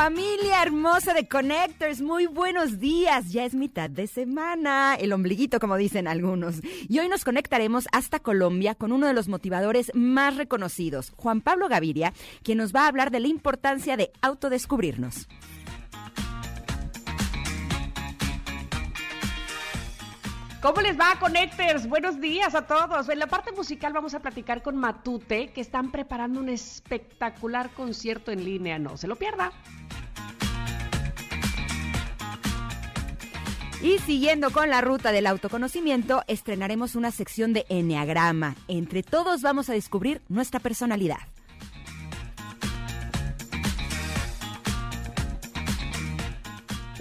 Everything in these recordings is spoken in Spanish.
Familia hermosa de Connectors, muy buenos días. Ya es mitad de semana, el ombliguito como dicen algunos. Y hoy nos conectaremos hasta Colombia con uno de los motivadores más reconocidos, Juan Pablo Gaviria, quien nos va a hablar de la importancia de autodescubrirnos. ¿Cómo les va, Connectors? Buenos días a todos. En la parte musical vamos a platicar con Matute, que están preparando un espectacular concierto en línea. No se lo pierda. Y siguiendo con la ruta del autoconocimiento, estrenaremos una sección de Enneagrama. Entre todos vamos a descubrir nuestra personalidad.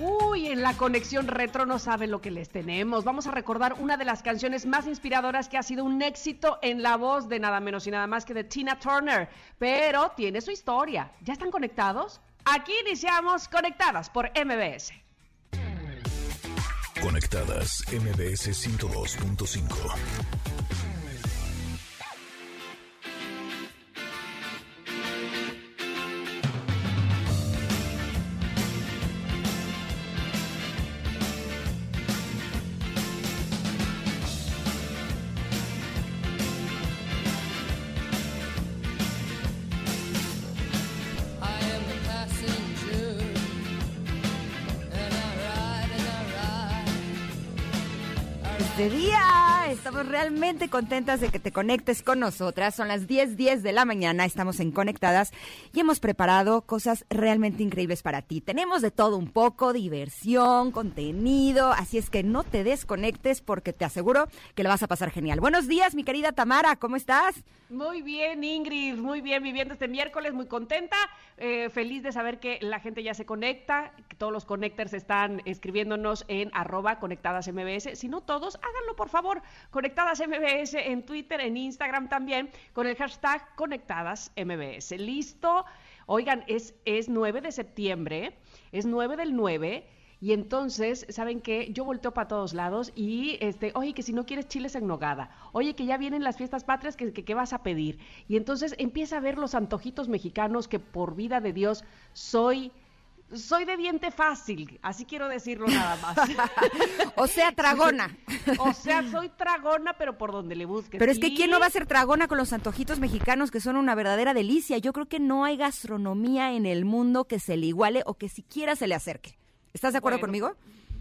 Uy, en la conexión retro no saben lo que les tenemos. Vamos a recordar una de las canciones más inspiradoras que ha sido un éxito en la voz de nada menos y nada más que de Tina Turner, pero tiene su historia. ¿Ya están conectados? Aquí iniciamos Conectadas por MBS. Conectadas MBS 102.5. Este día estamos realmente contentas de que te conectes con nosotras. Son las 10:10 10 de la mañana, estamos en Conectadas y hemos preparado cosas realmente increíbles para ti. Tenemos de todo un poco, diversión, contenido, así es que no te desconectes porque te aseguro que lo vas a pasar genial. Buenos días, mi querida Tamara, ¿cómo estás? Muy bien, Ingrid, muy bien, viviendo este miércoles, muy contenta, eh, feliz de saber que la gente ya se conecta, que todos los connectors están escribiéndonos en arroba conectadas MBS. Si no todos, háganlo por favor, conectadas MBS en Twitter, en Instagram también, con el hashtag conectadas MBS. ¿Listo? Oigan, es, es 9 de septiembre, es 9 del 9. Y entonces, ¿saben qué? Yo volteo para todos lados y, este, oye, que si no quieres chiles en nogada, oye, que ya vienen las fiestas patrias, que, ¿qué vas a pedir? Y entonces empieza a ver los antojitos mexicanos que por vida de Dios soy, soy de diente fácil, así quiero decirlo nada más. O sea, tragona. o sea, soy tragona, pero por donde le busques. Pero es que. ¿quién no va a ser tragona con los antojitos mexicanos que son una verdadera delicia? Yo creo que no hay gastronomía en el mundo que se le iguale o que siquiera se le acerque. ¿Estás de acuerdo Bueno, conmigo?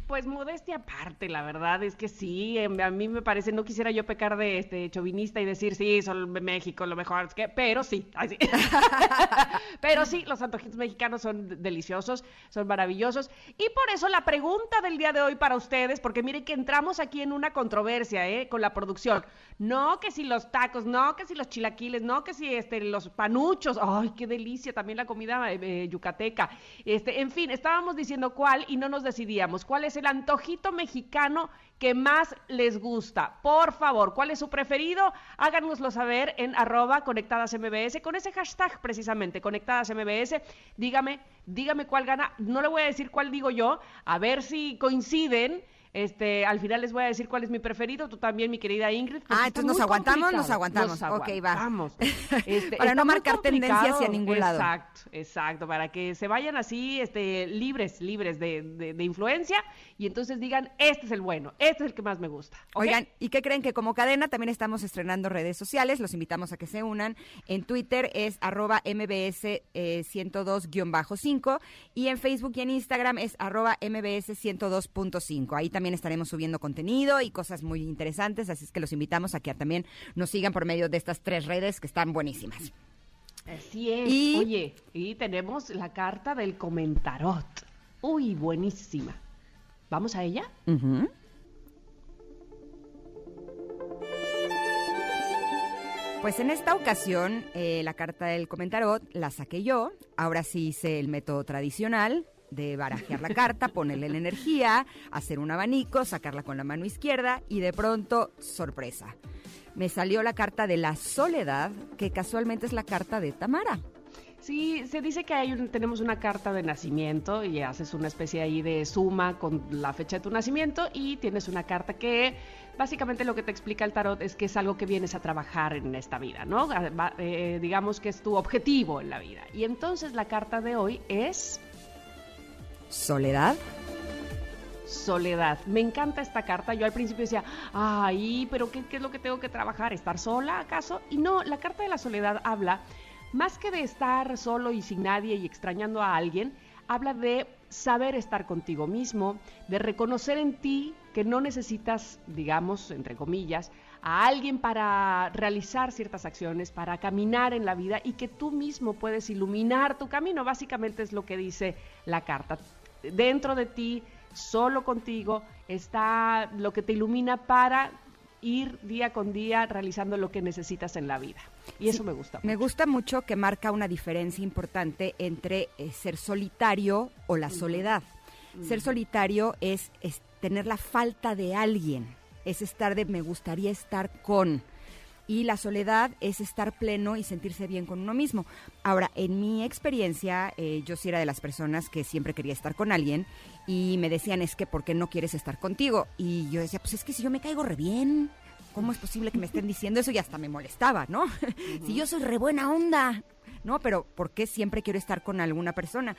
Pues modestia aparte, la verdad es que sí, em, a mí me parece, no quisiera yo pecar de este chauvinista y decir, sí, son México lo mejor, que, pero sí, ay, sí. pero sí, los antojitos mexicanos son deliciosos, son maravillosos. Y por eso la pregunta del día de hoy para ustedes, porque miren que entramos aquí en una controversia, ¿eh? Con la producción. No que si los tacos, no que si los chilaquiles, no que si este, los panuchos, ay, qué delicia, también la comida eh, yucateca. Este, en fin, estábamos diciendo cuál y no nos decidíamos. ¿Cuál es el antojito mexicano que más les gusta? Por favor, ¿cuál es su preferido? Háganoslo saber en arroba conectadas MBS con ese hashtag precisamente, conectadas MBS. Dígame, dígame cuál gana. No le voy a decir cuál digo yo, a ver si coinciden. Este, al final les voy a decir cuál es mi preferido, tú también, mi querida Ingrid. Ah, entonces nos aguantamos, nos aguantamos. Nos Ok, va. Este, Para no marcar tendencia complicado. hacia ningún lado. Exacto, exacto, para que se vayan así, este, libres, libres de, de- de influencia y entonces digan, este es el bueno, este es el que más me gusta. Oigan, ¿y qué creen? Que como cadena también estamos estrenando redes sociales, los invitamos a que se unan. En Twitter es arroba mbs eh, 102-5 y en Facebook y en Instagram es arroba mbs 102.5. Ahí también estaremos subiendo contenido y cosas muy interesantes, así es que los invitamos a que también nos sigan por medio de estas tres redes que están buenísimas. Así es. Y- Oye, y tenemos la carta del comentarot. Uy, buenísima. ¿Vamos a ella? Pues en esta ocasión, eh, la carta del comentarot la saqué yo. Ahora sí hice el método tradicional. De barajear la carta, ponerle la energía, hacer un abanico, sacarla con la mano izquierda y de pronto, sorpresa. Me salió la carta de la soledad, que casualmente es la carta de Tamara. Sí, se dice que hay un- tenemos una carta de nacimiento y haces una especie ahí de suma con la fecha de tu nacimiento y tienes una carta que básicamente lo que te explica el tarot es que es algo que vienes a trabajar en esta vida, ¿no? Ah, eh, digamos que es tu objetivo en la vida. Y entonces la carta de hoy es Soledad. soledad. Me encanta esta carta. Yo al principio decía, ay, pero ¿qué, es lo que tengo que trabajar? ¿Estar sola acaso? Y no, la carta de la soledad habla, más que de estar solo y sin nadie y extrañando a alguien, habla de saber estar contigo mismo, de reconocer en ti que no necesitas, digamos, entre comillas, a alguien para realizar ciertas acciones, para caminar en la vida y que tú mismo puedes iluminar tu camino. Básicamente es lo que dice la carta. Dentro de ti, solo contigo, está lo que te ilumina para ir día con día realizando lo que necesitas en la vida. Y eso Sí, me gusta. Me mucho. gusta mucho que marca una diferencia importante entre eh, ser solitario o la soledad. Ser solitario es, es tener la falta de alguien, es estar de me gustaría estar con. Y la soledad es estar pleno y sentirse bien con uno mismo. Ahora, en mi experiencia, eh, yo sí era de las personas que siempre quería estar con alguien y me decían, es que, ¿por qué no quieres estar contigo? Y yo decía, pues es que si yo me caigo re bien, ¿cómo es posible que me estén diciendo eso? Y hasta me molestaba, ¿no? si yo soy re buena onda, ¿no? Pero ¿por qué siempre quiero estar con alguna persona?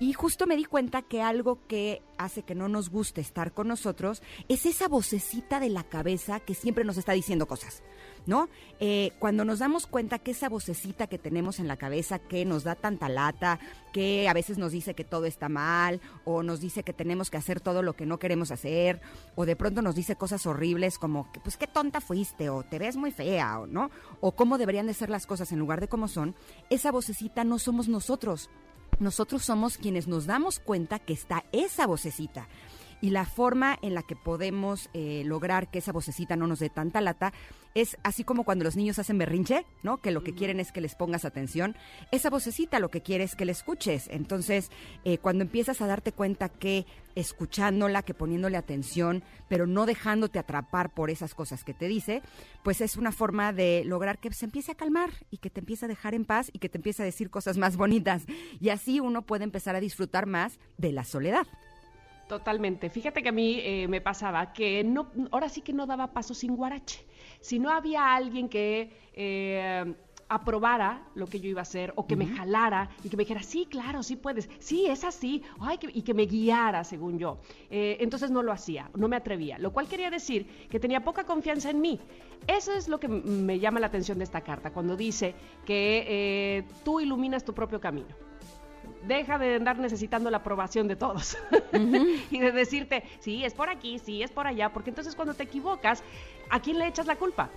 Y justo me di cuenta que algo que hace que no nos guste estar con nosotros es esa vocecita de la cabeza que siempre nos está diciendo cosas. ¿No? Eh, cuando nos damos cuenta que esa vocecita que tenemos en la cabeza que nos da tanta lata, que a veces nos dice que todo está mal, o nos dice que tenemos que hacer todo lo que no queremos hacer, o de pronto nos dice cosas horribles como, que, pues qué tonta fuiste, o te ves muy fea, o no, o cómo deberían de ser las cosas en lugar de cómo son, esa vocecita no somos nosotros. Nosotros somos quienes nos damos cuenta que está esa vocecita. Y la forma en la que podemos eh, lograr que esa vocecita no nos dé tanta lata es así como cuando los niños hacen berrinche, ¿no? Que lo que quieren es que les pongas atención. Esa vocecita lo que quiere es que le escuches. Entonces, eh, cuando empiezas a darte cuenta que escuchándola, que poniéndole atención, pero no dejándote atrapar por esas cosas que te dice, pues es una forma de lograr que se empiece a calmar y que te empiece a dejar en paz y que te empiece a decir cosas más bonitas. Y así uno puede empezar a disfrutar más de la soledad. Totalmente. Fíjate que a mí eh, me pasaba que no, ahora sí que no daba paso sin guarache. Si no había alguien que eh, aprobara lo que yo iba a hacer o que me jalara y que me dijera, sí, claro, sí puedes, sí, es así, Ay, que- y que me guiara según yo. Eh, entonces no lo hacía, no me atrevía, lo cual quería decir que tenía poca confianza en mí. Eso es lo que me llama la atención de esta carta, cuando dice que eh, tú iluminas tu propio camino deja de andar necesitando la aprobación de todos y de decirte, sí, es por aquí, sí, es por allá, porque entonces cuando te equivocas, ¿a quién le echas la culpa?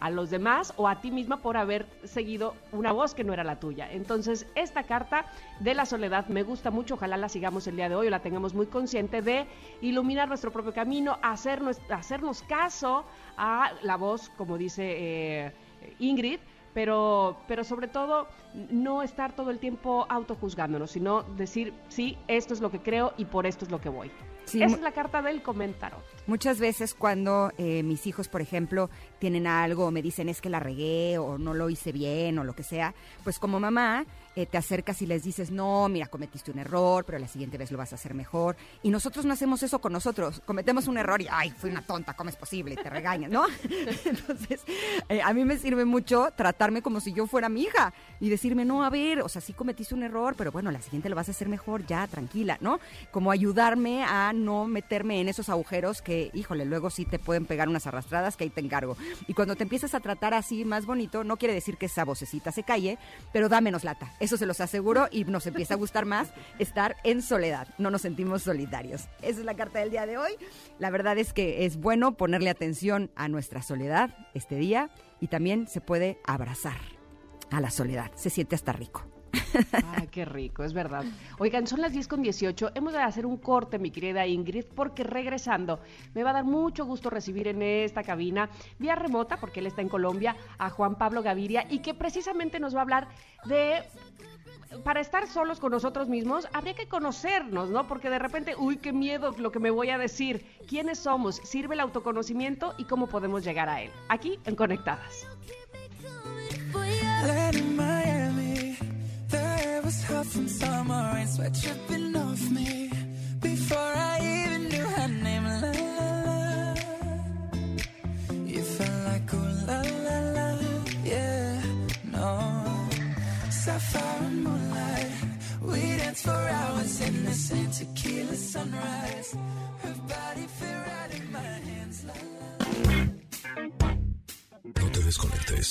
¿A los demás o a ti misma por haber seguido una voz que no era la tuya? Entonces, esta carta de la soledad me gusta mucho, ojalá la sigamos el día de hoy o la tengamos muy consciente de iluminar nuestro propio camino, hacernos, hacernos caso a la voz, como dice eh, Ingrid, pero, pero sobre todo no estar todo el tiempo autojuzgándonos, sino decir, sí, esto es lo que creo y por esto es lo que voy. Sí, Esa mu- es la carta del comentario. Muchas veces cuando eh, mis hijos, por ejemplo, tienen algo o me dicen es que la regué o no lo hice bien o lo que sea, pues como mamá eh, te acercas y les dices, no, mira, cometiste un error, pero la siguiente vez lo vas a hacer mejor. Y nosotros no hacemos eso con nosotros. Cometemos un error y, ay, fui una tonta, ¿cómo es posible? Te regañan, ¿no? Entonces, eh, a mí me sirve mucho tratarme como si yo fuera mi hija y decirme, no, a ver, o sea, sí cometiste un error, pero bueno, la siguiente lo vas a hacer mejor, ya, tranquila, ¿no? Como ayudarme a no meterme en esos agujeros que, híjole, luego sí te pueden pegar unas arrastradas que ahí te encargo. Y cuando te empiezas a tratar así más bonito, no quiere decir que esa vocecita se calle, pero da menos lata. Eso se los aseguro y nos empieza a gustar más estar en soledad. No nos sentimos solitarios. Esa es la carta del día de hoy. La verdad es que es bueno ponerle atención a nuestra soledad este día y también se puede abrazar a la soledad. Se siente hasta rico. Ay, qué rico, es verdad. Oigan, son las 10 con 18. Hemos de hacer un corte, mi querida Ingrid, porque regresando me va a dar mucho gusto recibir en esta cabina, vía remota, porque él está en Colombia, a Juan Pablo Gaviria y que precisamente nos va a hablar de para estar solos con nosotros mismos, habría que conocernos, ¿no? Porque de repente, uy, qué miedo lo que me voy a decir. ¿Quiénes somos? ¿Sirve el autoconocimiento y cómo podemos llegar a él? Aquí en Conectadas. Was hot from summer rain, sweat dripping off me. Before I even knew her name, la la la. You felt like ooh la la la, yeah, no. Sapphire and moonlight, we danced for hours in the same tequila sunrise. Her body fit right in my hands, la la. No te desconectes.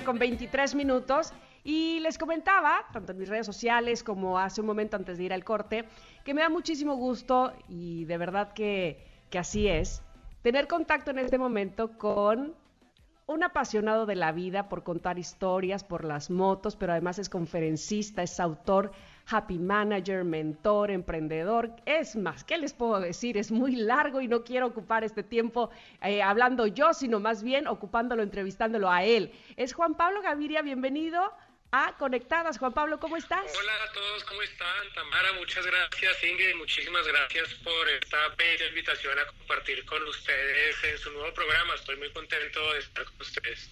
Con 23 minutos. Y les comentaba, tanto en mis redes sociales como hace un momento antes de ir al corte, que me da muchísimo gusto y de verdad que, que así es, tener contacto en este momento con un apasionado de la vida por contar historias, por las motos, pero además es conferencista, es autor, happy manager, mentor, emprendedor. Es más, ¿qué les puedo decir? Es muy largo y no quiero ocupar este tiempo eh, hablando yo, sino más bien ocupándolo, entrevistándolo a él. Es Juan Pablo Gaviria, bienvenido a Conectadas. Juan Pablo, ¿cómo estás? Hola a todos, ¿cómo están? Tamara, muchas gracias. Ingrid, muchísimas gracias por esta bella invitación a compartir con ustedes en su nuevo programa. Estoy muy contento de estar con ustedes.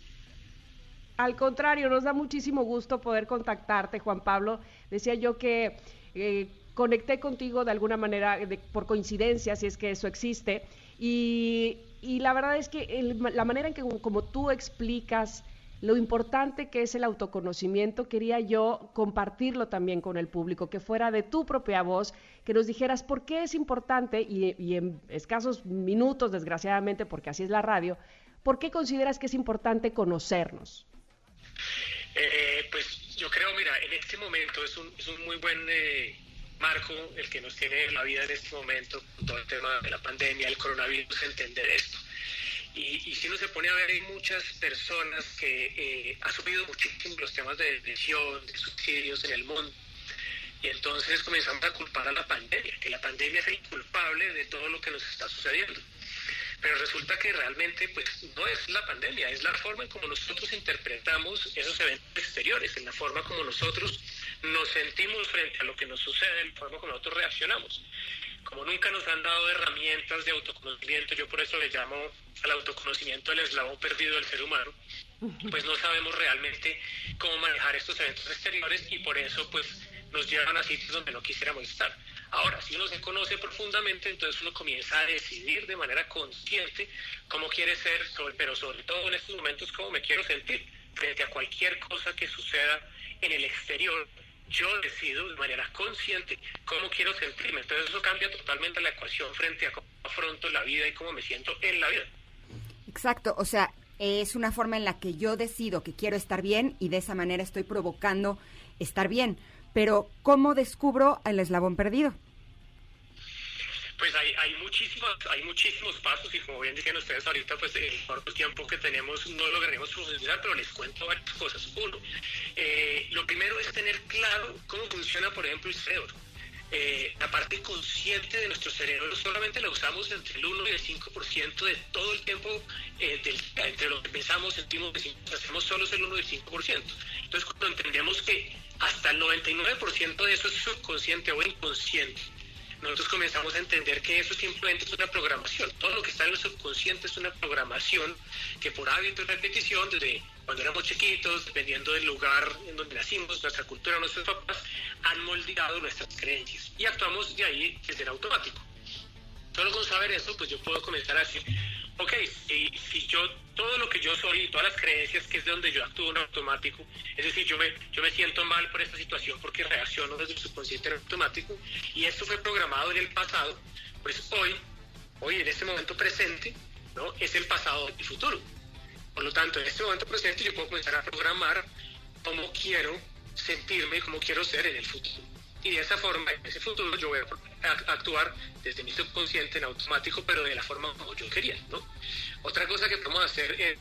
Al contrario, nos da muchísimo gusto poder contactarte, Juan Pablo. Decía yo que eh, conecté contigo de alguna manera, por coincidencia, si es que eso existe. Y, la verdad es que la manera en que como tú explicas lo importante que es el autoconocimiento, quería yo compartirlo también con el público, que fuera de tu propia voz, que nos dijeras por qué es importante, y, y en escasos minutos, desgraciadamente, porque así es la radio, ¿por qué consideras que es importante conocernos? Eh, pues yo creo, mira, en este momento es un, es un muy buen eh, marco el que nos tiene la vida en este momento, con todo el tema de la pandemia, el coronavirus, entender esto. Y, y si uno se pone a ver, hay muchas personas que eh, ha subido muchísimo los temas de depresión, de suicidios en el mundo. Y entonces comenzamos a culpar a la pandemia, que la pandemia es el culpable de todo lo que nos está sucediendo. Pero resulta que realmente pues no es la pandemia, es la forma en como nosotros interpretamos esos eventos exteriores, en la forma como nosotros nos sentimos frente a lo que nos sucede, en la forma como nosotros reaccionamos. Como nunca nos han dado herramientas de autoconocimiento, yo por eso le llamo al autoconocimiento el eslabón perdido del ser humano, pues no sabemos realmente cómo manejar estos eventos exteriores y por eso pues nos llevan a sitios donde no quisiéramos estar. Ahora, si uno se conoce profundamente, entonces uno comienza a decidir de manera consciente cómo quiere ser, pero sobre todo en estos momentos cómo me quiero sentir frente a cualquier cosa que suceda en el exterior. Yo decido de manera consciente cómo quiero sentirme. Entonces eso cambia totalmente la ecuación frente a cómo afronto la vida y cómo me siento en la vida. Exacto, o sea, es una forma en la que yo decido que quiero estar bien y de esa manera estoy provocando estar bien. Pero, ¿cómo descubro el eslabón perdido? Pues hay, hay, hay muchísimos pasos y como bien decían ustedes ahorita, pues el corto tiempo que tenemos no lograremos profundizar, pero les cuento varias cosas. Uno, eh, lo primero es tener claro cómo funciona, por ejemplo, el cerebro. Eh, la parte consciente de nuestro cerebro solamente la usamos entre el 1 y el 5% de todo el tiempo eh, del. Entre lo que pensamos, sentimos, decimos, hacemos solo el 1 y el 5%. Entonces, cuando entendemos que hasta el 99% de eso es subconsciente o inconsciente, nosotros comenzamos a entender que eso simplemente es una programación. Todo lo que está en el subconsciente es una programación que por hábito y repetición, desde cuando éramos chiquitos, dependiendo del lugar en donde nacimos, nuestra cultura, nuestros papás, han moldeado nuestras creencias. Y actuamos de ahí desde el automático. Solo con saber eso, pues yo puedo comenzar a decir, ok, si, si yo, todo lo que yo soy y todas las creencias que es de donde yo actúo en automático, es decir, yo me, yo me siento mal por esta situación porque reacciono desde el subconsciente en automático y esto fue programado en el pasado, pues hoy, hoy en este momento presente, ¿no? Es el pasado y el futuro. Por lo tanto, en este momento presente yo puedo comenzar a programar cómo quiero sentirme, cómo quiero ser en el futuro. Y de esa forma, en ese futuro, yo voy a actuar desde mi subconsciente en automático, pero de la forma como yo quería, ¿no? Otra cosa que podemos hacer es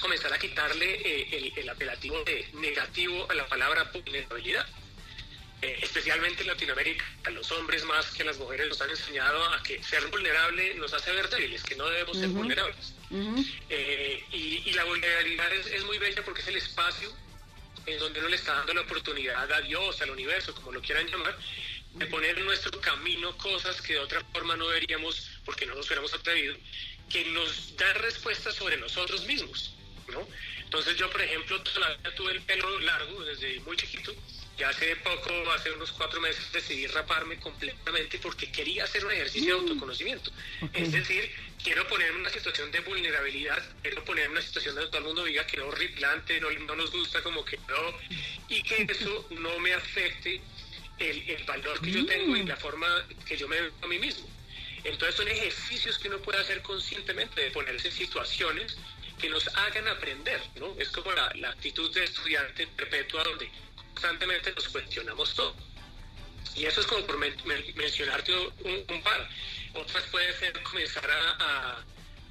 comenzar a quitarle eh, el, el, apelativo de negativo a la palabra vulnerabilidad. Eh, especialmente en Latinoamérica, a los hombres más que a las mujeres nos han enseñado a que ser vulnerable nos hace ver débiles, que no debemos ser vulnerables. eh, y, y, la vulnerabilidad es, es muy bella porque es el espacio en donde uno le está dando la oportunidad a Dios, al universo, como lo quieran llamar, de poner en nuestro camino cosas que de otra forma no veríamos porque no nos hubiéramos atrevido, que nos da respuestas sobre nosotros mismos, ¿no? Entonces yo, por ejemplo, toda la vida tuve el pelo largo desde muy chiquito, ya hace poco, hace unos cuatro meses, decidí raparme completamente porque quería hacer un ejercicio de autoconocimiento. Okay. Es decir, quiero ponerme en una situación de vulnerabilidad, quiero ponerme en una situación donde todo el mundo diga que no horripilante, no, no nos gusta, como que no, y que eso no me afecte el, el valor que yo tengo y la forma que yo me veo a mí mismo. Entonces son ejercicios que uno puede hacer conscientemente, de ponerse en situaciones que nos hagan aprender, ¿no? Es como la, la actitud de estudiante perpetua donde constantemente nos cuestionamos todo. Y eso es como por men mencionarte un, un, par. Otras puede ser comenzar a, a,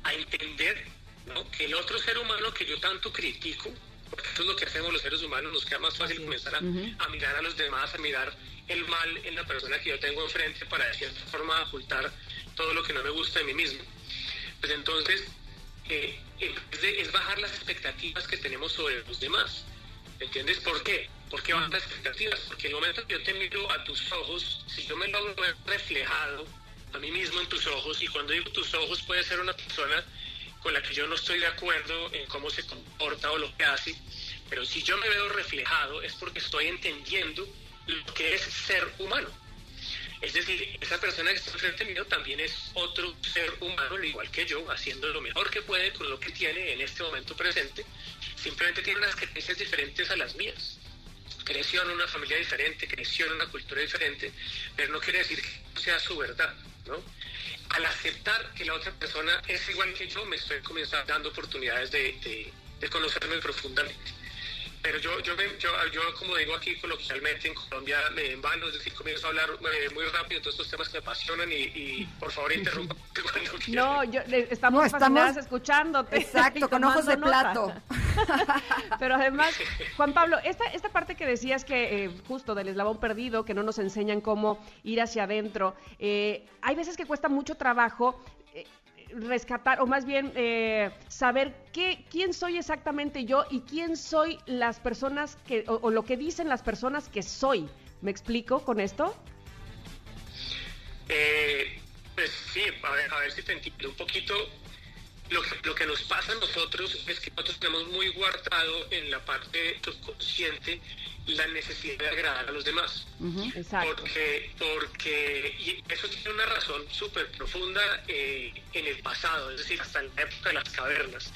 a entender ¿no? que el otro ser humano que yo tanto critico, porque eso es lo que hacemos los seres humanos, nos queda más fácil Así comenzar a, uh -huh. a, mirar a los demás, a mirar el mal en la persona que yo tengo enfrente para de cierta forma ocultar todo lo que no me gusta de mí mismo. Pues entonces, eh, es, de, es bajar las expectativas que tenemos sobre los demás. ¿Entiendes por qué? ¿Por qué las expectativas? Porque el momento que yo te miro a tus ojos, si yo me logro ver reflejado a mí mismo en tus ojos, y cuando digo tus ojos puede ser una persona con la que yo no estoy de acuerdo en cómo se comporta o lo que hace, pero si yo me veo reflejado es porque estoy entendiendo lo que es ser humano. Es decir, esa persona que está enfrente mío también es otro ser humano, al igual que yo, haciendo lo mejor que puede con lo que tiene en este momento presente. Simplemente tiene unas creencias diferentes a las mías. Creció en una familia diferente, creció en una cultura diferente, pero no quiere decir que sea su verdad, ¿no? Al aceptar que la otra persona es igual que yo, me estoy comenzando dando oportunidades de, de, de conocerme profundamente pero yo, yo, yo, yo, como digo aquí coloquialmente en Colombia, me envano, es decir, comienzo a hablar eh, muy rápido de todos estos temas que me apasionan y, y por favor interrumpa cuando No, yo, estamos, no, estamos escuchándote. Exacto, con ojos de plato. pero además, Juan Pablo, esta, esta parte que decías que eh, justo del eslabón perdido, que no nos enseñan cómo ir hacia adentro, eh, hay veces que cuesta mucho trabajo rescatar, o más bien eh, saber qué, quién soy exactamente yo y quién soy las personas que, o, lo que dicen las personas que soy. ¿Me explico con esto? Eh, pues sí, a ver, a ver si te entiendo un poquito. Lo que, lo que nos pasa a nosotros es que nosotros tenemos muy guardado en la parte subconsciente la necesidad de agradar a los demás. Uh -huh, exacto. Porque, porque y eso tiene una razón súper profunda eh, en el pasado, es decir, hasta en la época de las cavernas.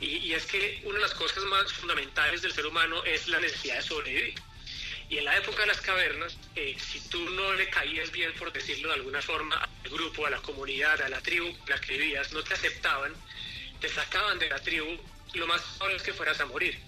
Y, y, es que una de las cosas más fundamentales del ser humano es la necesidad de sobrevivir. Y en la época de las cavernas, eh, si tú no le caías bien, por decirlo de alguna forma, al grupo, a la comunidad, a la tribu en la que vivías, no te aceptaban, te sacaban de la tribu, lo más probable es que fueras a morir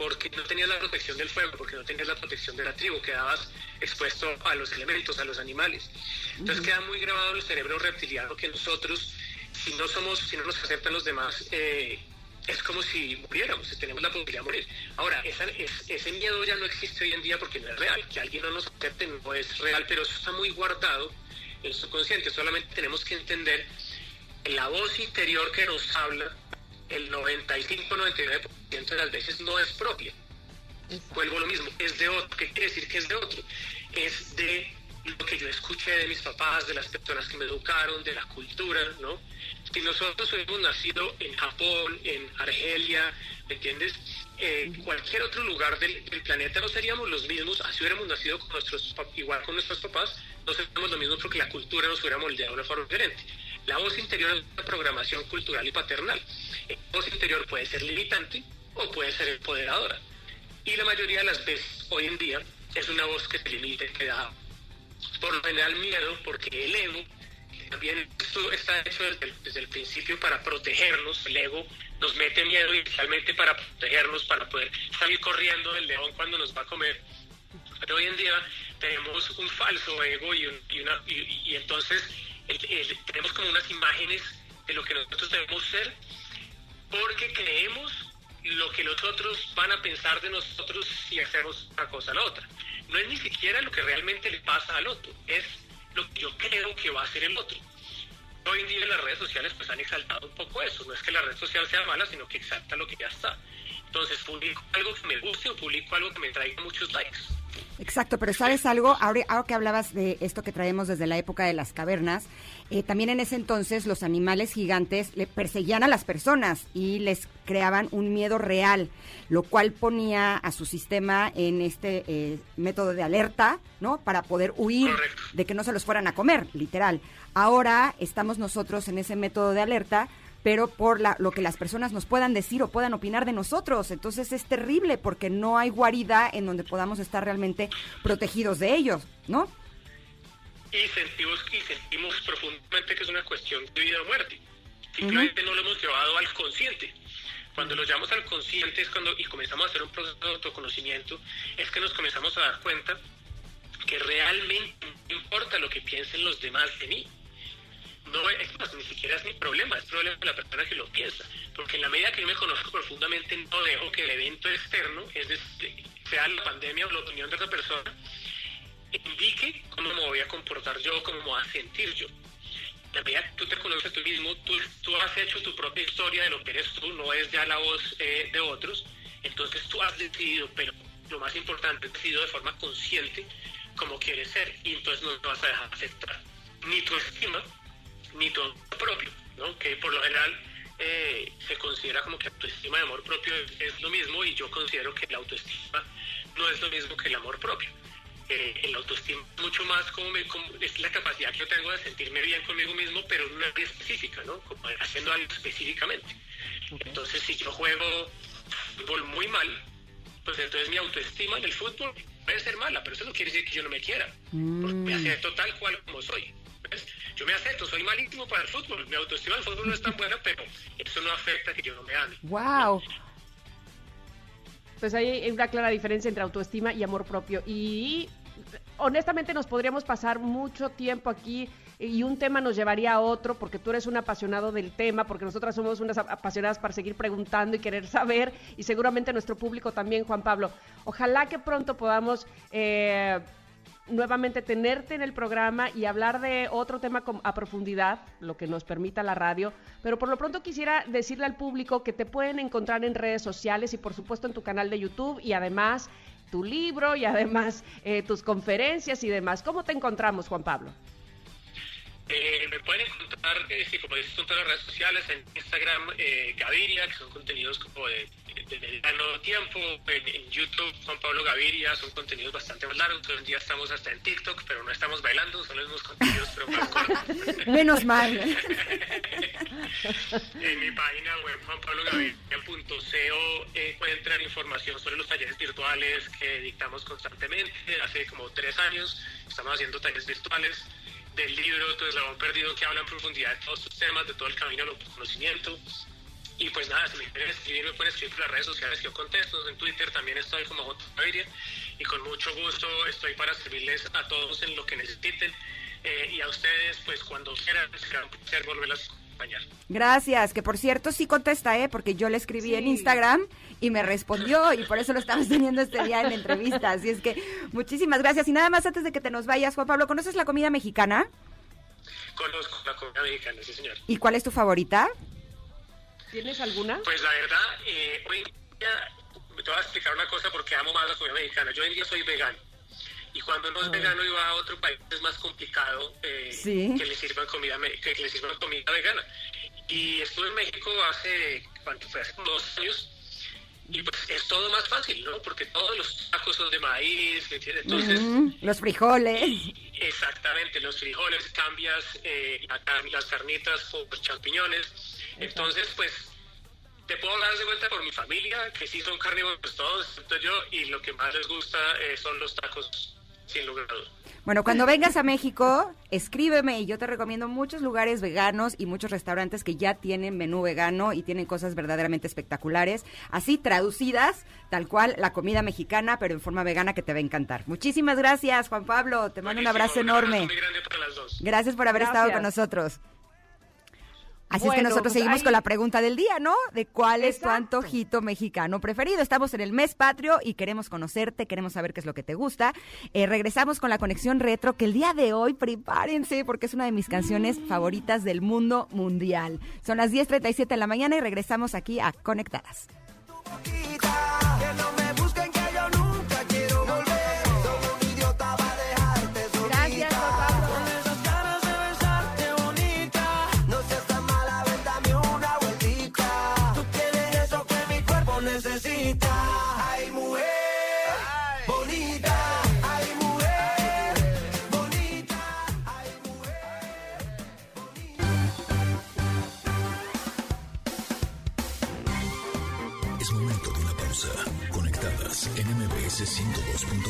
porque no tenías la protección del fuego, porque no tenías la protección de la tribu, quedabas expuesto a los elementos, a los animales. Entonces uh -huh. queda muy grabado en el cerebro reptiliano que nosotros, si no somos, si no nos aceptan los demás, eh, es como si muriéramos, si tenemos la posibilidad de morir. Ahora, esa- es- ese miedo ya no existe hoy en día porque no es real. Que alguien no nos acepte no es real, pero eso está muy guardado en su consciente. Solamente tenemos que entender que la voz interior que nos habla, el 95-99% de las veces no es propia. Vuelvo a lo mismo, es de otro. ¿Qué quiere decir que es de otro? Es de lo que yo escuché de mis papás, de las personas que me educaron, de la cultura, ¿no? Si nosotros hubiéramos nacido en Japón, en Argelia, ¿me entiendes? Eh, cualquier otro lugar del, del planeta no seríamos los mismos, así hubiéramos nacido con nuestros, igual con nuestros papás, no seríamos lo mismo porque la cultura nos hubiera moldeado de una forma diferente. La voz interior es una programación cultural y paternal. La voz interior puede ser limitante o puede ser empoderadora. Y la mayoría de las veces hoy en día es una voz que se limita, que da por lo general miedo, porque el ego, también esto está hecho desde el, desde el principio para protegernos, el ego nos mete miedo inicialmente para protegernos, para poder salir corriendo del león cuando nos va a comer. Pero hoy en día tenemos un falso ego y, un- y una, y, y entonces el- el- tenemos como unas imágenes de lo que nosotros debemos ser porque creemos lo que los otros van a pensar de nosotros si hacemos una cosa a la otra. No es ni siquiera lo que realmente le pasa al otro, es lo que yo creo que va a hacer el otro. Hoy en día las redes sociales pues han exaltado un poco eso, no es que la red social sea mala, sino que exalta lo que ya está. Entonces publico algo que me guste o publico algo que me traiga muchos likes. Exacto, pero ¿sabes algo? Ahora, ahora que hablabas de esto que traemos desde la época de las cavernas, eh, también en ese entonces los animales gigantes le perseguían a las personas y les creaban un miedo real, lo cual ponía a su sistema en este eh, método de alerta, ¿no? Para poder huir Correcto. de que no se los fueran a comer, literal. Ahora estamos nosotros en ese método de alerta pero por la, lo que las personas nos puedan decir o puedan opinar de nosotros. Entonces es terrible porque no hay guarida en donde podamos estar realmente protegidos de ellos, ¿no? y sentimos, y sentimos profundamente que es una cuestión de vida o muerte. Simplemente no lo hemos llevado al consciente. Cuando lo llevamos al consciente es cuando, y comenzamos a hacer un proceso de autoconocimiento, es que nos comenzamos a dar cuenta que realmente no importa lo que piensen los demás de mí. No es más, ni siquiera es mi problema, es problema de la persona que lo piensa. Porque en la medida que yo me conozco profundamente, no dejo que el evento externo, es decir, sea la pandemia o la opinión de otra persona, indique cómo me voy a comportar yo, cómo me voy a sentir yo. La medida que tú te conoces tú mismo, tú, tú has hecho tu propia historia de lo que eres tú, no es ya la voz eh, de otros. Entonces tú has decidido, pero lo más importante, has decidido de forma consciente cómo quieres ser y entonces no te vas a dejar aceptar ni tu estima ni tu amor propio, ¿no? que por lo general eh, se considera como que autoestima y amor propio es, lo mismo y yo considero que la autoestima no es lo mismo que el amor propio. Eh, el autoestima es mucho más como, me- como- es la capacidad que yo tengo de sentirme bien conmigo mismo, pero en una área específica, ¿no? Como haciendo algo específicamente. Entonces, si yo juego fútbol muy mal, pues entonces mi autoestima en el fútbol puede ser mala, pero eso no quiere decir que yo no me quiera, porque me acepto tal cual como soy. ¿ves? Yo me acepto, soy malísimo para el fútbol, mi autoestima en el fútbol no es tan buena, pero eso no afecta que yo no me ame. ¡Wow! Pues hay una clara diferencia entre autoestima y amor propio. Y honestamente nos podríamos pasar mucho tiempo aquí y un tema nos llevaría a otro porque tú eres un apasionado del tema, porque nosotras somos unas apasionadas para seguir preguntando y querer saber y seguramente nuestro público también, Juan Pablo. Ojalá que pronto podamos... eh, nuevamente tenerte en el programa y hablar de otro tema a profundidad, lo que nos permita la radio. Pero por lo pronto quisiera decirle al público que te pueden encontrar en redes sociales y por supuesto en tu canal de YouTube y además tu libro y además eh, tus conferencias y demás. ¿Cómo te encontramos, Juan Pablo? Eh, me pueden encontrar, eh, sí, como dices, en todas las redes sociales, en Instagram, eh, Gaviria, que son contenidos como de, de mediano tiempo, en, en YouTube, Juan Pablo Gaviria, son contenidos bastante más largos, hoy en día estamos hasta en TikTok, pero no estamos bailando, son los mismos contenidos, pero más cortos. Menos mal. En mi página web juanpablogaviria.co encuentran información sobre los talleres virtuales que dictamos constantemente. Hace como tres años estamos haciendo talleres virtuales del libro Tu Eslabón Perdido que habla en profundidad de todos estos temas, de todo el camino al conocimiento. Y pues nada, si me quieren escribir, me pueden escribir por las redes sociales que yo contesto. En Twitter también estoy como J. Gaviria y con mucho gusto estoy para servirles a todos en lo que necesiten. Eh, y a ustedes, pues cuando quieran, será un placer volverlas acompañar. Gracias, que por cierto sí contesta, ¿eh? Porque yo le escribí en Instagram y me respondió y por eso lo estamos teniendo este día en entrevista. Así es que muchísimas gracias. Y nada más antes de que te nos vayas, Juan Pablo, ¿conoces la comida mexicana? Conozco la comida mexicana, sí señor. ¿Y cuál es tu favorita? ¿Tienes alguna? Pues la verdad, eh, hoy día, te voy a explicar una cosa porque amo más la comida mexicana. Yo hoy en día soy vegano. Y cuando uno es vegano y va a otro país es más complicado eh, Sí. que le sirvan comida que le sirvan comida vegana. Y estuve en México hace, ¿cuánto fue? Hace dos años. Y pues es todo más fácil, ¿no? Porque todos los tacos son de maíz, ¿me entiendes? Entonces, Mm, los frijoles. Exactamente, los frijoles cambias eh, la car- las carnitas por champiñones. Entonces, pues, te puedo hablar de vuelta por mi familia, que sí son carnívoros todos, excepto yo, y lo que más les gusta eh, son los tacos, sin lugar a dudas. Bueno, cuando vengas a México, escríbeme y yo te recomiendo muchos lugares veganos y muchos restaurantes que ya tienen menú vegano y tienen cosas verdaderamente espectaculares, así traducidas, tal cual la comida mexicana, pero en forma vegana que te va a encantar. Muchísimas gracias, Juan Pablo. Te mando un Buenísimo, abrazo un enorme. muy grande para las dos. Gracias por haber estado con Gracias. nosotros. Así es que nosotros pues seguimos ahí- con la pregunta del día, ¿no? De cuál es tu antojito mexicano preferido. Estamos en el mes patrio y queremos conocerte, queremos saber qué es lo que te gusta. Eh, regresamos con la conexión retro, que el día de hoy, prepárense, porque es una de mis canciones favoritas del mundo mundial. Son las 10.37 de la mañana y regresamos aquí a Conectadas.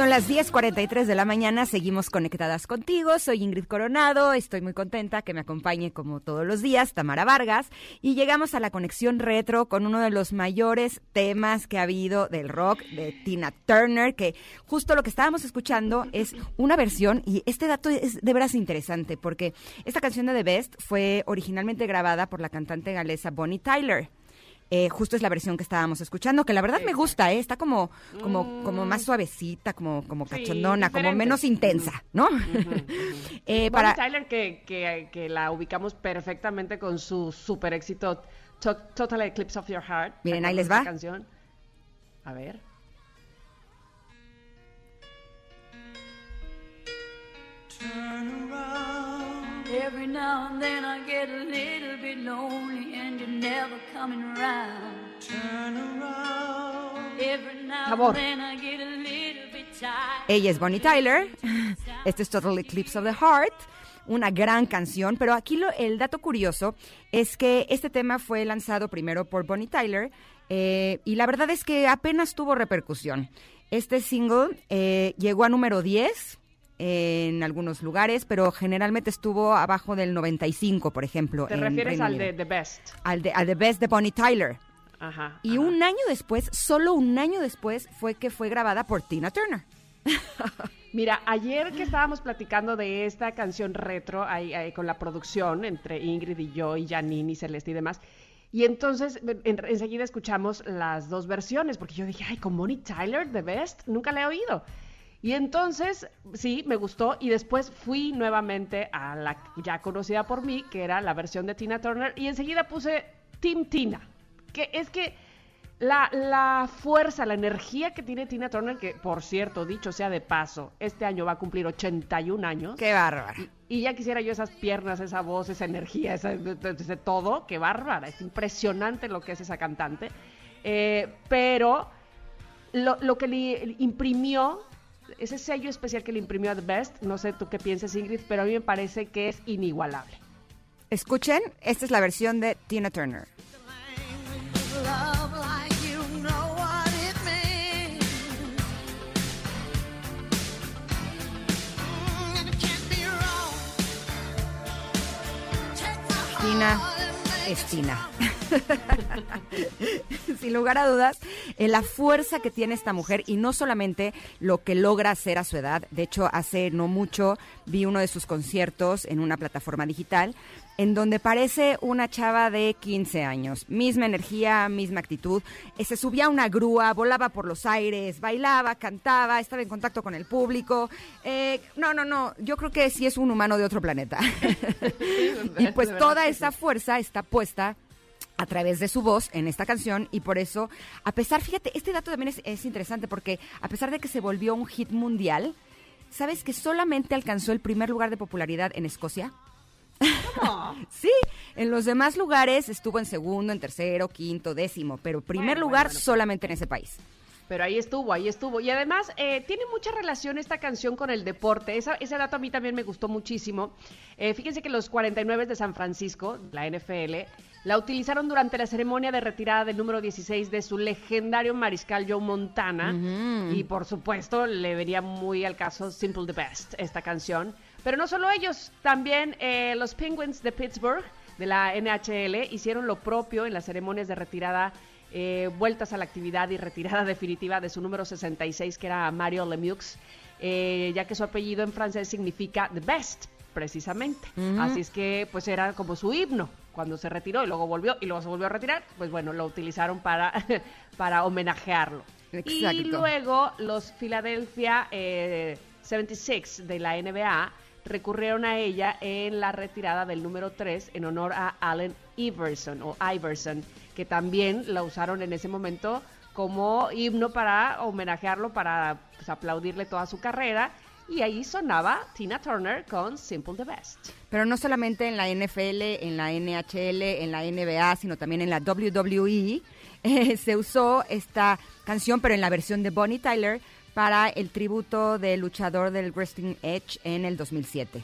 Son las 10:43 de la mañana, seguimos conectadas contigo. Soy Ingrid Coronado, estoy muy contenta que me acompañe como todos los días Tamara Vargas y llegamos a la conexión retro con uno de los mayores temas que ha habido del rock de Tina Turner, que justo lo que estábamos escuchando es una versión y este dato es de veras interesante porque esta canción de The Best fue originalmente grabada por la cantante galesa Bonnie Tyler. Eh, justo es la versión que estábamos escuchando, que la verdad me gusta, ¿eh? está como, como, como más suavecita, como, como Sí, cachondona, como menos intensa, ¿no? Eh, Bonnie para, Tyler, que, que, que la ubicamos perfectamente con su super éxito To- Total Eclipse of Your Heart. ¿Se Miren, ahí les va. canción? A ver. Every now and then I get a little bit lonely and you're never coming around. Turn around. Every now and then I get a little bit tired. ella es Bonnie Tyler, este es Total Eclipse of the Heart, una gran canción, pero aquí lo- el dato curioso es que este tema fue lanzado primero por Bonnie Tyler eh, y la verdad es que apenas tuvo repercusión. Este single eh, llegó a número 10 en algunos lugares, pero generalmente estuvo abajo del 95, por ejemplo. Te en refieres Reino al Unido. de The Best. al de, al de Best de Bonnie Tyler. Ajá. Y ajá. un año después, solo un año después, fue que fue grabada por Tina Turner. Mira, ayer que estábamos platicando de esta canción retro ahí, ahí con la producción entre Ingrid y yo y Janine y Celeste y demás, y entonces en- enseguida escuchamos las dos versiones, porque yo dije, ay, con Bonnie Tyler, The Best, nunca la he oído. Y entonces, sí, me gustó y después fui nuevamente a la ya conocida por mí, que era la versión de Tina Turner, y enseguida puse Team Tina, que es que la, la fuerza, la energía que tiene Tina Turner, que por cierto, dicho sea de paso, este año va a cumplir 81 años. Qué bárbara. Y ya quisiera yo esas piernas, esa voz, esa energía, esa, de todo, qué bárbara, es impresionante lo que es esa cantante. Eh, pero lo, lo que le imprimió, ese sello especial que le imprimió The Best, no sé tú qué piensas Ingrid, pero a mí me parece que es inigualable. Escuchen, esta es la versión de Tina Turner. Tina heart and make es Tina. Sin lugar a dudas, eh, la fuerza que tiene esta mujer y no solamente lo que logra hacer a su edad. De hecho, hace no mucho vi uno de sus conciertos en una plataforma digital en donde parece una chava de 15 años. Misma energía, misma actitud. Eh, Se subía a una grúa, volaba por los aires, bailaba, cantaba, estaba en contacto con el público. Eh, no, no, no. Yo creo que sí es un humano de otro planeta. y pues toda esa fuerza está puesta a través de su voz en esta canción y por eso, a pesar, fíjate, este dato también es, es interesante porque a pesar de que se volvió un hit mundial, ¿sabes que solamente alcanzó el primer lugar de popularidad en Escocia? sí, en los demás lugares estuvo en segundo, en tercero, quinto, décimo, pero primer Bueno, lugar bueno, bueno. solamente en ese país. Pero ahí estuvo, ahí estuvo. Y además, eh, tiene mucha relación esta canción con el deporte. Esa, ese dato a mí también me gustó muchísimo. Eh, fíjense que los 49 de San Francisco, la NFL, la utilizaron durante la ceremonia de retirada del número 16 de su legendario mariscal Joe Montana. Y por supuesto, le venía muy al caso Simple the Best, esta canción. Pero no solo ellos, también eh, los Penguins de Pittsburgh, de la NHL, hicieron lo propio en las ceremonias de retirada eh, vueltas a la actividad y retirada definitiva de su número 66, que era Mario Lemieux, eh, ya que su apellido en francés significa The Best, precisamente. Así es que, pues era como su himno cuando se retiró y luego volvió y luego se volvió a retirar, pues bueno, lo utilizaron para, para homenajearlo. Y Exacto. luego los Philadelphia eh, 76 de la NBA recurrieron a ella en la retirada del número 3 en honor a Allen Iverson o Iverson, que también la usaron en ese momento como himno para homenajearlo, para pues, aplaudirle toda su carrera. Y ahí sonaba Tina Turner con Simple the Best. Pero no solamente en la NFL, en la NHL, en la NBA, sino también en la WWE eh, se usó esta canción, pero en la versión de Bonnie Tyler para el tributo del luchador del Wrestling Edge en el 2007.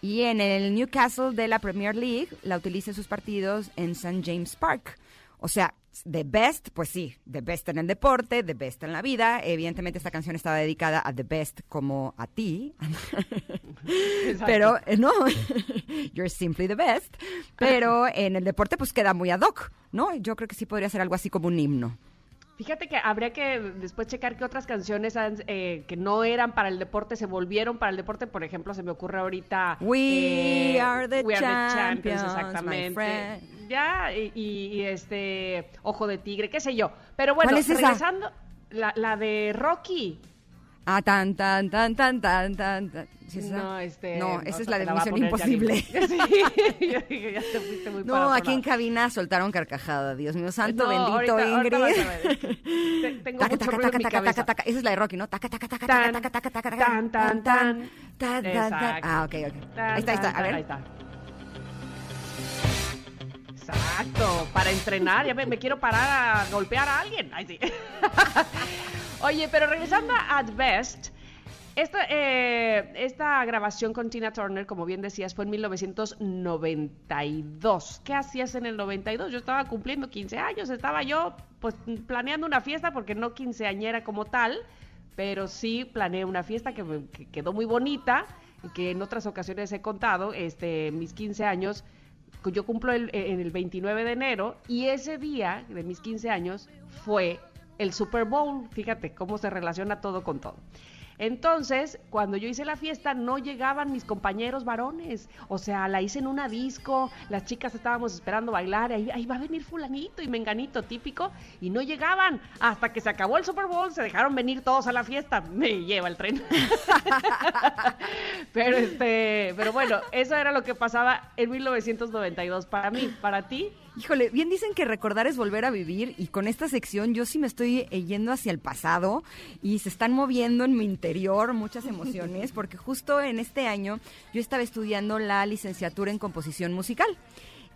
Y en el Newcastle de la Premier League la utiliza en sus partidos en St. James Park. O sea, The Best, pues sí, The Best en el deporte, The Best en la vida. Evidentemente esta canción estaba dedicada a The Best como a ti. Pero eh, no, you're simply the best. Pero en el deporte pues queda muy ad hoc, ¿no? Yo creo que sí podría ser algo así como un himno. Fíjate que habría que después checar que otras canciones han, eh, que no eran para el deporte se volvieron para el deporte. Por ejemplo, se me ocurre ahorita. We eh, are the We Are the champions, exactamente. Ya, y, este. Ojo de tigre, qué sé yo. Pero bueno, ¿Cuál es esa? regresando. La, la de Rocky. Ah, tan, tan, tan, tan, tan, tan. tan. ¿Sí es esa? No, este. No, esa es la de va a Misión Imposible. Sí, yo dije, ya te fuiste muy No, aquí en cabina soltaron carcajada. Dios mío santo, No, bendito ahorita- ahorita Ingrid. vas a ver, es que te- Tengo Taca, mucho taca, taca, taca, taca, taca. Esa es la de Rocky, ¿no? Taca, taca, taca, Tan, taca, taca, taca, taca, tan, tan, tan. tan, tan, tan. Ah, ok, ok. Ahí está, ahí está. A ver. ahí está. Exacto, para entrenar, ya me, quiero parar a golpear a alguien. Oye, pero regresando a At Best, esta, eh, esta grabación con Tina Turner, como bien decías, fue en 1992. ¿Qué hacías en el 92? Yo estaba cumpliendo 15 años, estaba yo pues planeando una fiesta porque no quinceañera como tal, pero sí planeé una fiesta que, quedó muy bonita que en otras ocasiones he contado, este, mis 15 años, yo cumplo el, en el 29 de enero y ese día de mis 15 años fue el Super Bowl, fíjate cómo se relaciona todo con todo. Entonces, cuando yo hice la fiesta, no llegaban mis compañeros varones. O sea, la hice en una disco, las chicas estábamos esperando bailar, ahí, ahí va a venir fulanito y menganito típico, y no llegaban. Hasta que se acabó el Super Bowl, se dejaron venir todos a la fiesta. Me lleva el tren. pero este, pero bueno, eso era lo que pasaba en 1992 para mí, para ti. Híjole, bien dicen que recordar es volver a vivir y con esta sección yo sí me estoy eh, yendo hacia el pasado y se están moviendo en mi interior muchas emociones porque justo en este año yo estaba estudiando la licenciatura en composición musical.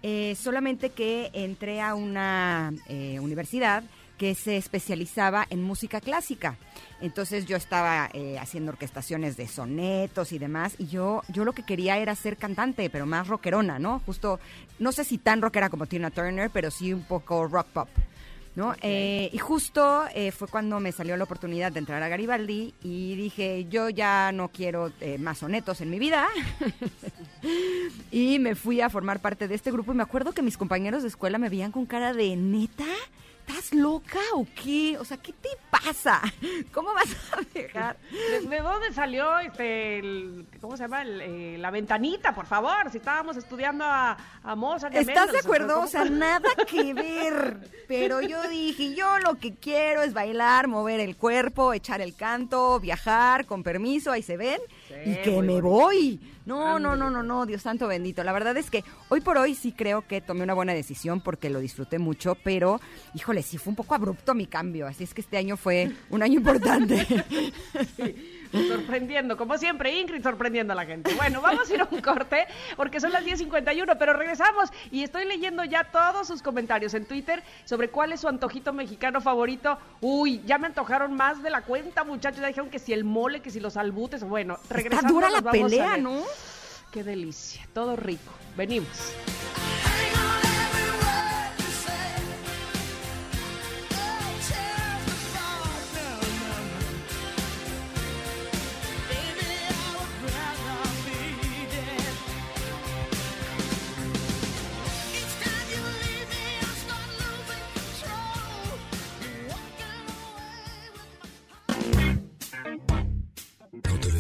Eh, solamente que entré a una eh, universidad que se especializaba en música clásica. Entonces yo estaba eh, haciendo orquestaciones de sonetos y demás, y yo, yo lo que quería era ser cantante, pero más rockerona, ¿no? Justo, no sé si tan rockera como Tina Turner, pero sí un poco rock pop. ¿No? Eh, y justo eh, fue cuando me salió la oportunidad de entrar a Garibaldi y dije, yo ya no quiero eh, más sonetos en mi vida. y me fui a formar parte de este grupo y me acuerdo que mis compañeros de escuela me veían con cara de neta. ¿Estás loca o qué? O sea, ¿qué te pasa? ¿Cómo vas a dejar? ¿De, de dónde salió este, el- ¿cómo se llama? El, eh, la ventanita, por favor, si estábamos estudiando a, a Mozart. ¿Estás de acuerdo? O sea, nada que ver. Pero yo dije, yo lo que quiero es bailar, mover el cuerpo, echar el canto, viajar, con permiso, ahí se ven. y que me bonito. voy. No, no, no, no, no, Dios santo bendito. La verdad es que hoy por hoy sí creo que tomé una buena decisión porque lo disfruté mucho, pero híjole, sí fue un poco abrupto mi cambio. Así es que este año fue un año importante. Sorprendiendo, como siempre, Ingrid sorprendiendo a la gente. Bueno, vamos a ir a un corte porque son las 10.51, pero regresamos y estoy leyendo ya todos sus comentarios en Twitter sobre cuál es su antojito mexicano favorito. Uy, ya me antojaron más de la cuenta, muchachos. Ya dijeron que si el mole, que si los albutes. Bueno, Está regresando. dura la pelea. ¿no? Qué delicia, todo rico. Venimos.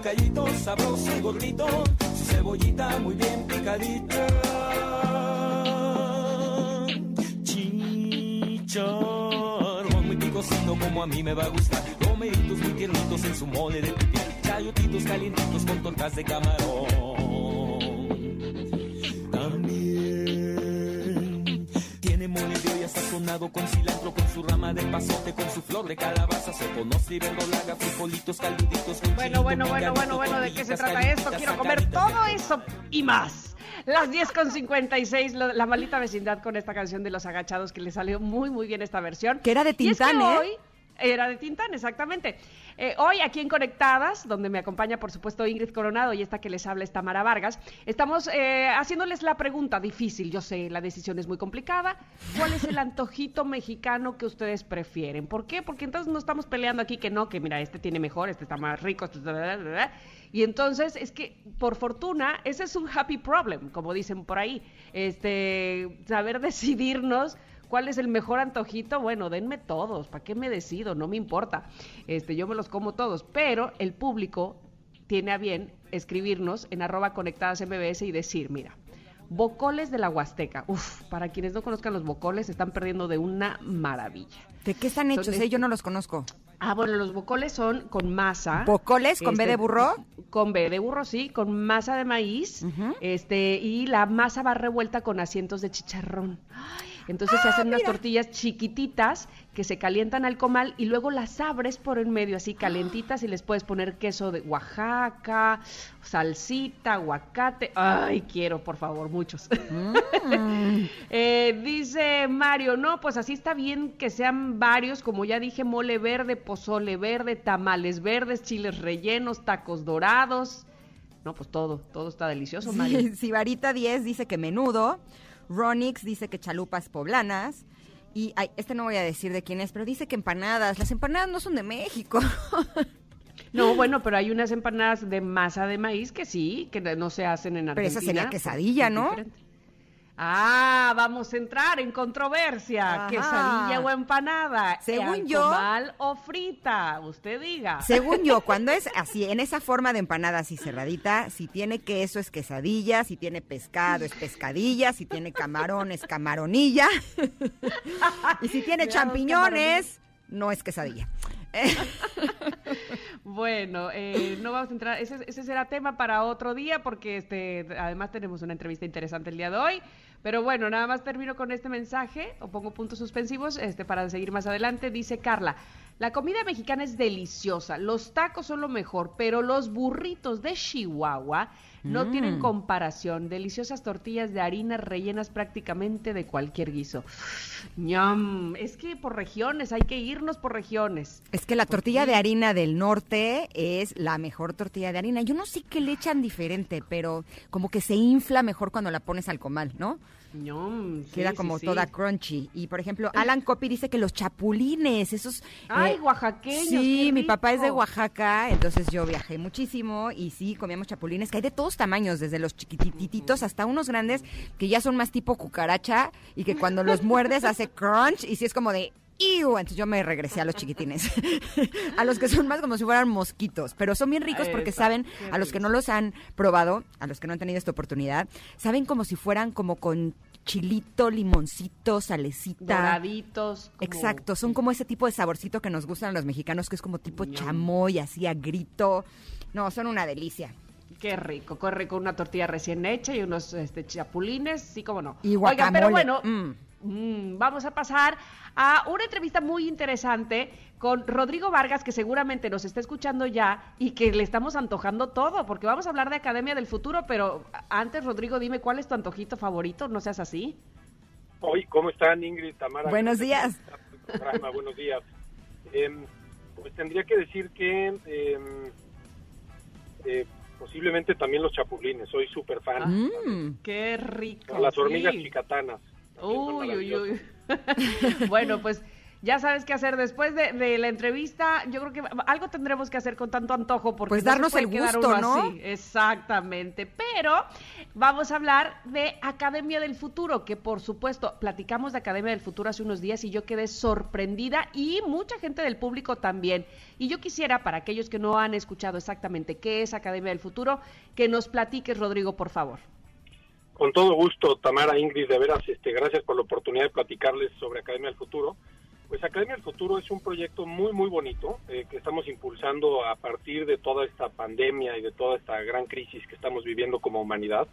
Con su callito sabroso y gordito, su cebollita muy bien picadita. Chicharrón muy picosito como a mí me va a gustar, romeritos muy tiernitos en su mole de pipián, chayotitos calientitos con tortas de camarón. Sazonado con cilantro, con su rama de pasote, con su flor de calabaza, se conoce y verdolaga, frijolitos calduditos. con Bueno, bueno, bueno, bueno, bueno, ¿de qué se trata esto? Quiero comer todo eso y más. Las 10 con 56, lo- la maldita vecindad con esta canción de Los Agachados que le salió muy, muy bien esta versión. Que era de Y es que Tintán, ¿eh? hoy Era de Tintán, exactamente. Eh, hoy aquí en Conectadas, donde me acompaña por supuesto Ingrid Coronado y esta que les habla es Tamara Vargas, estamos eh, haciéndoles la pregunta difícil. Yo sé, la decisión es muy complicada. ¿Cuál es el antojito mexicano que ustedes prefieren? ¿Por qué? Porque entonces no estamos peleando aquí que no, que mira, este tiene mejor, este está más rico, este. Y entonces es que, por fortuna, ese es un happy problem, como dicen por ahí. Este, saber decidirnos ¿Cuál es el mejor antojito? Bueno, denme todos, ¿para qué me decido? No me importa. Este, yo me los como todos, pero el público tiene a bien escribirnos en arroba conectadas MBS y decir, mira, bocoles de la Huasteca. Uf, para quienes no conozcan los bocoles, se están perdiendo de una maravilla. ¿De qué están hechos? Son eh? Yo no los conozco. Ah, bueno, los bocoles son con masa. ¿Bocoles con B de burro? Con B de burro, sí, con masa de maíz. Este, y la masa va revuelta con asientos de chicharrón. Ay, Entonces se hacen unas tortillas chiquititas que se calientan al comal y luego las abres por en medio así calientitas y les puedes poner queso de Oaxaca, salsita, aguacate. Ay, quiero, por favor, muchos. Eh, dice Mario, no, pues así está bien que sean varios, como ya dije, mole verde, pozole verde, tamales verdes, chiles rellenos, tacos dorados. No, pues todo, todo está delicioso, Mario. Sí, Sibarita 10 dice que menudo. Ronix dice que chalupas poblanas. Y ay, este no voy a decir de quién es, pero dice que empanadas. Las empanadas no son de México. No, bueno, pero hay unas empanadas de masa de maíz que sí, que no se hacen en Pero Argentina. esa sería quesadilla, Es ¿no? diferente. Ah, vamos a entrar en controversia. Ajá. Quesadilla o empanada. Según ¿Al yo- comal o frita, usted diga. Según yo, cuando es así, en esa forma de empanada así cerradita, si tiene queso es quesadilla, si tiene pescado es pescadilla, si tiene camarón es camaronilla, y si tiene champiñones, no es quesadilla. Bueno, eh, no vamos a entrar, ese, ese será tema para otro día porque este, además tenemos una entrevista interesante el día de hoy. Pero bueno, nada más termino con este mensaje o pongo puntos suspensivos este, para seguir más adelante. Dice Carla, la comida mexicana es deliciosa, los tacos son lo mejor, pero los burritos de Chihuahua no Mm. tienen comparación. Deliciosas tortillas de harina rellenas prácticamente de cualquier guiso. ñam, es que por regiones, hay que irnos por regiones. Es que la tortilla de harina del norte es la mejor tortilla de harina. Yo no sé qué le echan diferente, pero como que se infla mejor cuando la pones al comal, ¿no? Sí, Queda como sí. toda crunchy. Y por ejemplo, Alan Copy dice que los chapulines, esos... Ay, eh, oaxaqueños. Sí, mi papá es de. Oaxaca, entonces yo viajé muchísimo y sí, comíamos chapulines, que hay de todos tamaños, desde los chiquitititos hasta unos grandes que ya son más tipo cucaracha y que cuando los muerdes hace crunch y sí es como de... ¡Iu! Entonces yo me regresé a los chiquitines, a los que son más como si fueran mosquitos, pero son bien ricos porque saben, a los que no los han probado, a los que no han tenido esta oportunidad, saben como si fueran como con chilito, limoncito, salecita. Doraditos. como- Exacto, son como ese tipo de saborcito que nos gustan a los mexicanos, que es como tipo chamoy, así a grito. No, son una delicia. Qué rico. Corre con una tortilla recién hecha y unos este, chapulines, sí, como no. Y Oigan, pero guacamole. bueno, Mm. Mm, vamos a pasar a una entrevista muy interesante con Rodrigo Vargas, que seguramente nos está escuchando ya y que le estamos antojando todo, porque vamos a hablar de Academia del Futuro, pero antes, Rodrigo, dime cuál es tu antojito favorito, no seas así. Hoy, ¿cómo están Ingrid, Tamara? Buenos días. Programa, buenos días. Em, pues tendría que decir que em, eh, posiblemente también los chapulines, soy súper fan. Mm. Qué rico. Las hormigas sí. chicatanas. Uy, uy, uy. bueno, pues ya sabes qué hacer después de, de la entrevista. Yo creo que algo tendremos que hacer con tanto antojo porque Pues no se darnos puede el quedar gusto, uno ¿no? así. Exactamente. Pero vamos a hablar de Academia del Futuro, que por supuesto platicamos de Academia del Futuro hace unos días y yo quedé sorprendida y mucha gente del público también. Y yo quisiera, para aquellos que no han escuchado exactamente qué es Academia del Futuro, que nos platiques, Rodrigo, por favor. Con todo gusto, Tamara, Ingrid, de veras, este, gracias por la oportunidad de platicarles sobre Academia del Futuro. Pues Academia del Futuro es un proyecto muy, muy bonito eh, que estamos impulsando a partir de toda esta pandemia y de toda esta gran crisis que estamos viviendo como humanidad.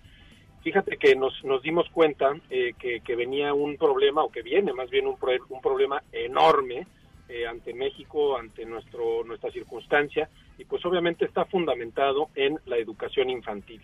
Fíjate que nos, nos dimos cuenta eh, que, venía un problema, o que viene más bien un, pro- un problema enorme eh, ante México, ante nuestro, nuestra circunstancia, y pues obviamente está fundamentado en la educación infantil.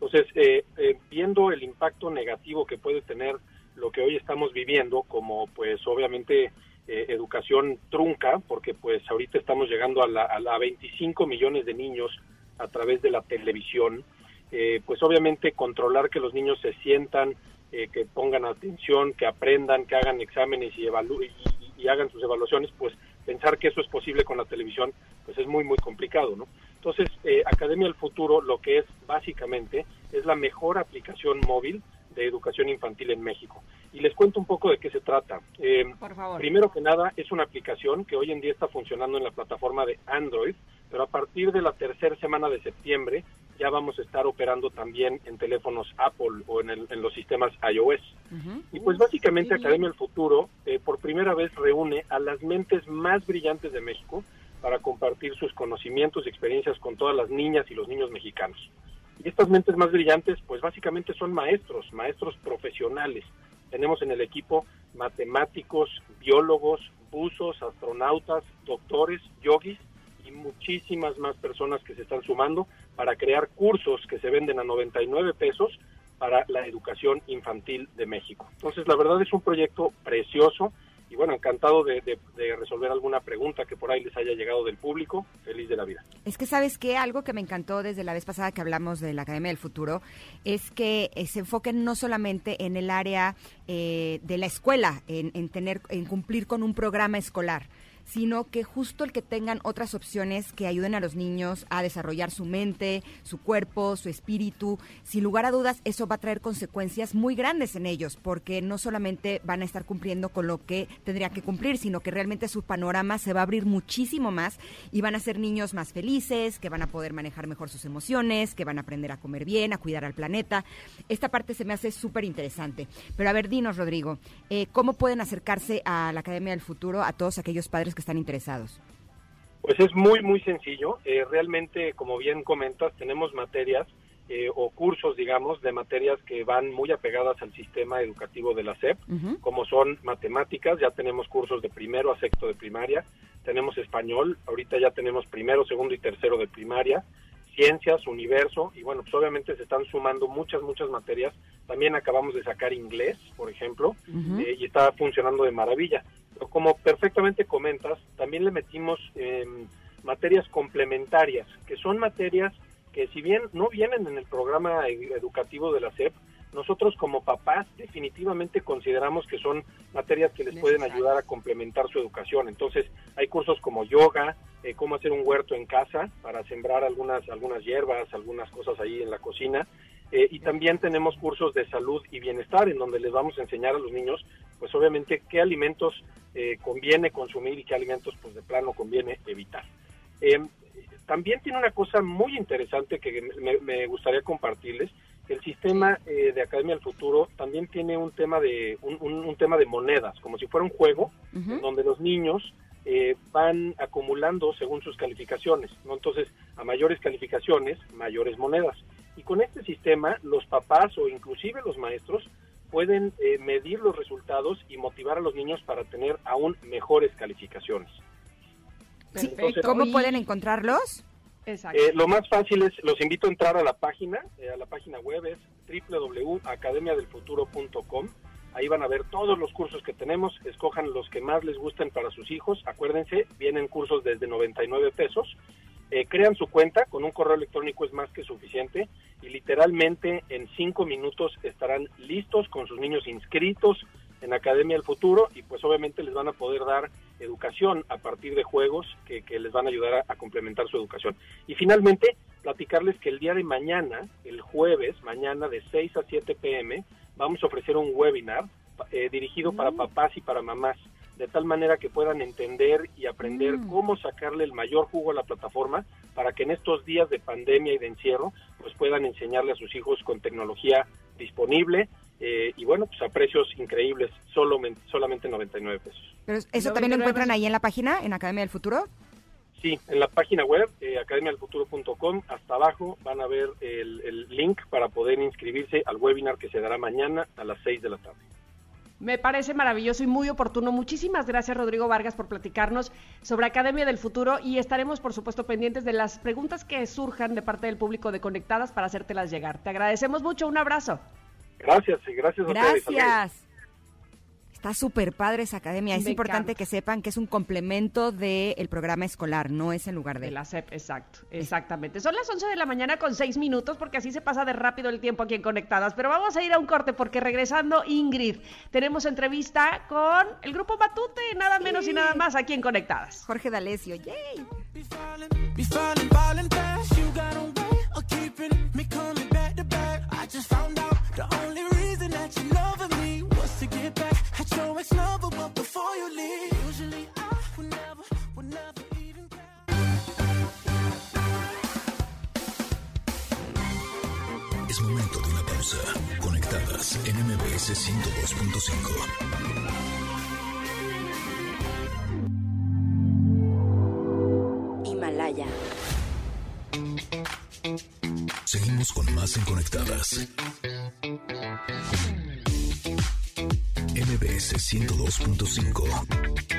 Entonces, eh, eh, viendo el impacto negativo que puede tener lo que hoy estamos viviendo, como pues obviamente eh, educación trunca, porque pues ahorita estamos llegando a, la, a, la 25 millones de niños a través de la televisión, eh, pues obviamente controlar que los niños se sientan, eh, que pongan atención, que aprendan, que hagan exámenes y, y, y hagan sus evaluaciones, pues pensar que eso es posible con la televisión, pues es muy, muy complicado, ¿no? Entonces, eh, Academia del Futuro lo que es básicamente es la mejor aplicación móvil de educación infantil en México. Y les cuento un poco de qué se trata. Eh, Por favor. Primero que nada, es una aplicación que hoy en día está funcionando en la plataforma de Android, pero a partir de la tercera semana de septiembre ya vamos a estar operando también en teléfonos Apple o en, el- en los sistemas iOS. Y pues básicamente Academia del Futuro eh, por primera vez reúne a las mentes más brillantes de México para compartir sus conocimientos y experiencias con todas las niñas y los niños mexicanos. Y estas mentes más brillantes pues básicamente son maestros, maestros profesionales. Tenemos en el equipo matemáticos, biólogos, buzos, astronautas, doctores, yogis y muchísimas más personas que se están sumando para crear cursos que se venden a 99 pesos para la educación infantil de México. Entonces, la verdad es un proyecto precioso y bueno, encantado de, resolver alguna pregunta que por ahí les haya llegado del público. Feliz de la vida. Es que, ¿sabes qué? Algo que me encantó desde la vez pasada que hablamos de la Academia del Futuro es que eh, se enfoquen no solamente en el área eh, de la escuela, en tener, en cumplir con un programa escolar, sino que justo el que tengan otras opciones que ayuden a los niños a desarrollar su mente, su cuerpo, su espíritu. Sin lugar a dudas, eso va a traer consecuencias muy grandes en ellos, porque no solamente van a estar cumpliendo con lo que tendría que cumplir, sino que realmente su panorama se va a abrir muchísimo más y van a ser niños más felices, que van a poder manejar mejor sus emociones, que van a aprender a comer bien, a cuidar al planeta. Esta parte se me hace súper interesante. Pero a ver, dinos, Rodrigo, eh, ¿cómo pueden acercarse a la Academia del Futuro a todos aquellos padres que están interesados? Pues es muy, muy sencillo. Eh, realmente, como bien comentas, tenemos materias eh, o cursos, digamos, de materias que van muy apegadas al sistema educativo de la SEP, como son matemáticas, ya tenemos cursos de primero a sexto de primaria, tenemos español, ahorita ya tenemos primero, segundo y tercero de primaria, ciencias, universo, y bueno, pues obviamente se están sumando muchas, muchas materias. También acabamos de sacar inglés, por ejemplo, eh, y está funcionando de maravilla. Pero como perfectamente comentas, también le metimos em, materias complementarias, que son materias que si bien no vienen en el programa e- educativo de la SEP, nosotros como papás definitivamente consideramos que son materias que les pueden ayudar a complementar su educación. Entonces, hay cursos como yoga, eh, cómo hacer un huerto en casa para sembrar algunas algunas hierbas, algunas cosas ahí en la cocina. Eh, y también tenemos cursos de salud y bienestar en donde les vamos a enseñar a los niños, pues obviamente qué alimentos eh, conviene consumir y qué alimentos pues de plano conviene evitar. Eh, también tiene una cosa muy interesante que me, me gustaría compartirles. El sistema eh, de Academia del Futuro también tiene un tema de un, un- un tema de monedas, como si fuera un juego en donde los niños eh, van acumulando según sus calificaciones, ¿no? Entonces, a mayores calificaciones, mayores monedas. Y con este sistema, los papás o inclusive los maestros pueden eh, medir los resultados y motivar a los niños para tener aún mejores calificaciones. Sí. ¿Cómo Y- pueden encontrarlos? Exacto. Eh, lo más fácil es, los invito a entrar a la página, eh, a la página web es www.academiadelfuturo.com. Ahí van a ver todos los cursos que tenemos, escojan los que más les gusten para sus hijos. Acuérdense, vienen cursos desde 99 pesos. Eh, crean su cuenta, con un correo electrónico es más que suficiente y literalmente en cinco minutos estarán listos con sus niños inscritos en Academia del Futuro y pues obviamente les van a poder dar educación a partir de juegos que, que les van a ayudar a, a complementar su educación. Y finalmente, platicarles que el día de mañana, el jueves, mañana de 6 a 7 pm, vamos a ofrecer un webinar eh, dirigido para papás y para mamás, de tal manera que puedan entender y aprender Mm. cómo sacarle el mayor jugo a la plataforma para que en estos días de pandemia y de encierro, pues puedan enseñarle a sus hijos con tecnología disponible eh, y bueno, pues a precios increíbles, solo, solamente 99 pesos. Pero eso también lo 29 encuentran ahí en la página, en Academia del Futuro. Sí, en la página web, eh, academialfuturo.com, hasta abajo van a ver el, el link para poder inscribirse al webinar que se dará mañana a las 6 de la tarde. Me parece maravilloso y muy oportuno. Muchísimas gracias, Rodrigo Vargas, por platicarnos sobre Academia del Futuro y estaremos, por supuesto, pendientes de las preguntas que surjan de parte del público de Conectadas para hacértelas llegar. Te agradecemos mucho. Un abrazo. Gracias, y gracias a ustedes. Gracias. Está súper padre esa academia. Es Me importante encanta. que sepan que es un complemento del programa escolar, no es en lugar De de. la SEP, exacto, exactamente. Son las 11 de la mañana con 6 minutos porque así se pasa de rápido el tiempo aquí en Conectadas. Pero vamos a ir a un corte porque regresando, Ingrid, tenemos entrevista con el grupo Matute, nada menos y nada más aquí en Conectadas. Jorge D'Alessio, yay. Es momento de una pausa. Conectadas en MBS 102.5. Himalaya. Seguimos con más en Conectadas. MBS 102.5.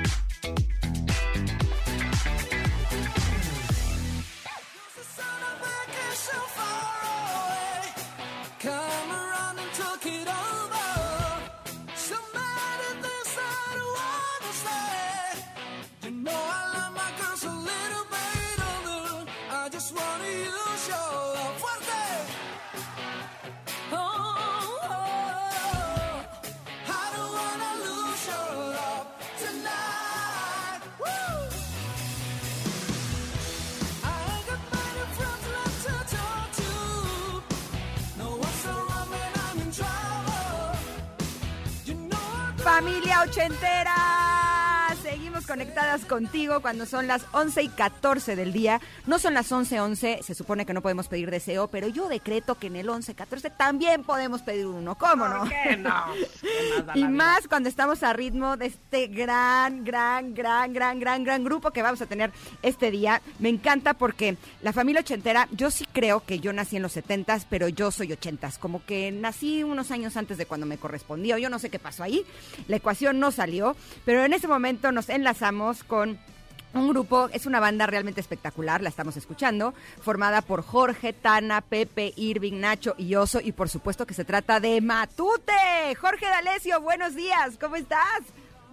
contigo cuando son las 11 y 14 del día. No son las 11:11, se supone que no podemos pedir deseo, pero yo decreto que en el 11:14 también podemos pedir uno, ¿cómo no? ¿Por qué no? ¿Qué más da Y más cuando estamos a ritmo de este gran, gran, gran, gran, gran, gran grupo que vamos a tener este día. Me encanta porque la familia ochentera, yo sí creo que yo nací en los setentas, pero yo soy ochentas. Como que nací unos años antes de cuando me correspondió. Yo no sé qué pasó ahí. La ecuación no salió, pero en ese momento nos enlazamos con un grupo, es una banda realmente espectacular, la estamos escuchando, formada por Jorge, Tana, Pepe, Irving, Nacho y Oso, y por supuesto que se trata de Matute. Jorge D'Alessio, buenos días, ¿cómo estás?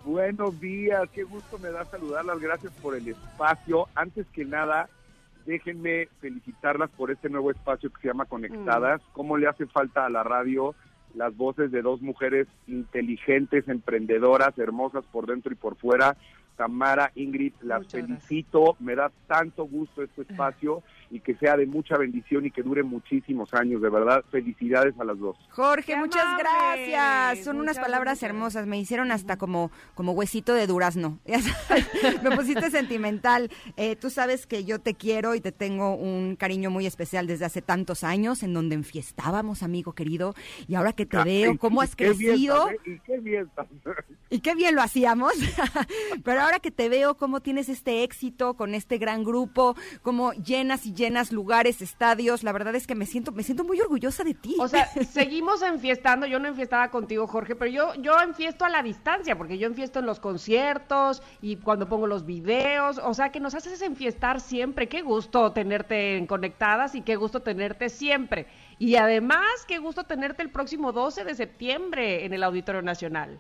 Buenos días, qué gusto me da saludarlas, gracias por el espacio. Antes que nada, déjenme felicitarlas por este nuevo espacio que se llama Conectadas. ¿Cómo le hace falta a la radio las voces de dos mujeres inteligentes, emprendedoras, hermosas por dentro y por fuera? Tamara, Ingrid, las Muchas gracias. felicito, me da tanto gusto este espacio y que sea de mucha bendición y que dure muchísimos años, de verdad, felicidades a las dos. Jorge, Qué muchas gracias. Son unas palabras hermosas. Me hicieron hasta como, como huesito de durazno. Me pusiste sentimental. Eh, tú sabes que yo te quiero y te tengo un cariño muy especial desde hace tantos años, en donde enfiestábamos, amigo querido. Y ahora que te veo, cómo has Qué bien, crecido. ¿sabes? y qué bien. Y qué bien lo hacíamos. Pero ahora que te veo, cómo tienes este éxito con este gran grupo, cómo llenas y llenas lugares, estadios, la verdad es que me siento, me siento muy orgullosa de ti. O sea, seguimos enfiestando. Yo no enfiestaba contigo, Jorge, pero yo, yo enfiesto a la distancia, porque yo enfiesto en los conciertos y cuando pongo los videos. O sea, que nos haces enfiestar siempre. Qué gusto tenerte en conectadas y qué gusto tenerte siempre. Y además, qué gusto tenerte el próximo 12 de septiembre en el Auditorio Nacional.